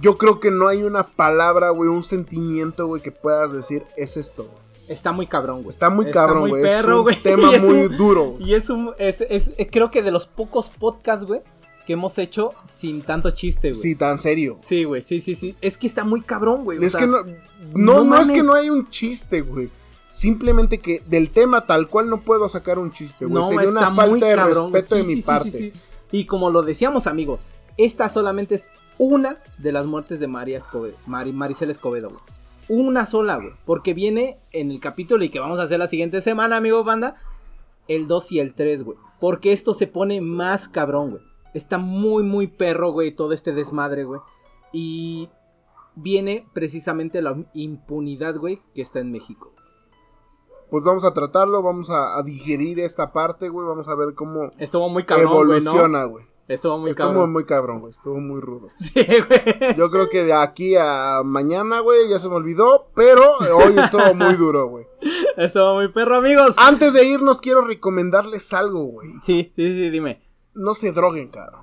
Yo creo que no hay una palabra, güey, un sentimiento, güey, que puedas decir, es esto. Está muy cabrón, güey. Está muy cabrón, güey. Es un güey. tema muy un- duro. Y es un. Es- es- creo que de los pocos podcasts, güey, que hemos hecho sin tanto chiste, güey. Sí, tan serio. Sí, güey, sí, sí, sí. Es que está muy cabrón, güey. o Es sea, que no, no, no no es que no hay un chiste, güey. Simplemente que del tema tal cual no puedo sacar un chiste, güey. No, Sería una está falta muy de cabrón. respeto Sí, de mi sí, parte. sí, sí. Y como lo decíamos, amigo, esta solamente es una de las muertes de María Escobedo, Mari- Maricel Escobedo, güey. Una sola, güey. Porque viene en el capítulo y que vamos a hacer la siguiente semana, amigo banda. El 2 y el 3, güey. Porque esto se pone más cabrón, güey. Está muy, muy perro, güey, todo este desmadre, güey. Y viene precisamente la impunidad, güey, que está en México. Pues vamos a tratarlo, vamos a, a digerir esta parte, güey. Vamos a ver cómo Estuvo muy cabrón, güey, ¿no? evoluciona, güey. Estuvo muy Estuvo cabrón. muy cabrón, güey. Estuvo muy rudo. Sí, güey. Yo creo que de aquí a mañana, güey, ya se me olvidó. Pero hoy estuvo muy duro, güey. Estuvo muy perro, amigos. Antes de irnos, quiero recomendarles algo, güey. Sí, sí, sí, dime. No se droguen, cabrón.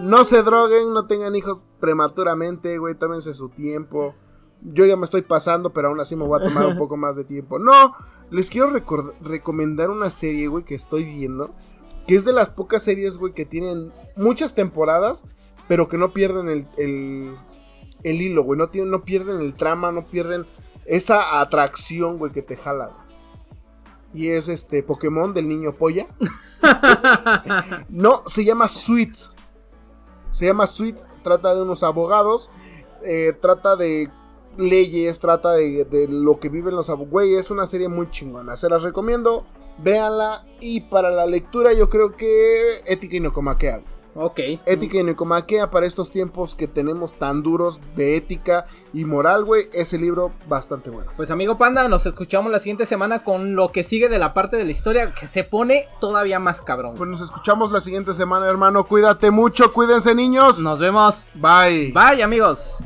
no se droguen, no tengan hijos prematuramente, güey, tómense su tiempo. Yo ya me estoy pasando, pero aún así me voy a tomar un poco más de tiempo. No, les quiero recomendar una serie, güey, que estoy viendo. Que es de las pocas series, güey, que tienen muchas temporadas, pero que no pierden el, el, hilo, güey. No, no pierden el trama, no pierden esa atracción, güey, que te jala, güey. Y es este Pokémon del niño polla. No, se llama Sweets. Se llama Sweets. Trata de unos abogados. eh, trata de leyes. Trata de, lo que viven los abogados. Es una serie muy chingona. Se las recomiendo. Véanla. Y para la lectura, yo creo que Ética y Nocomaquea. Ok. Ética y Nicomaquea para estos tiempos que tenemos tan duros de ética y moral, güey. Ese libro bastante bueno. Pues amigo Panda, nos escuchamos la siguiente semana con lo que sigue de la parte de la historia que se pone todavía más cabrón. Pues nos escuchamos la siguiente semana, hermano. Cuídate mucho, cuídense, niños. Nos vemos. Bye. Bye amigos.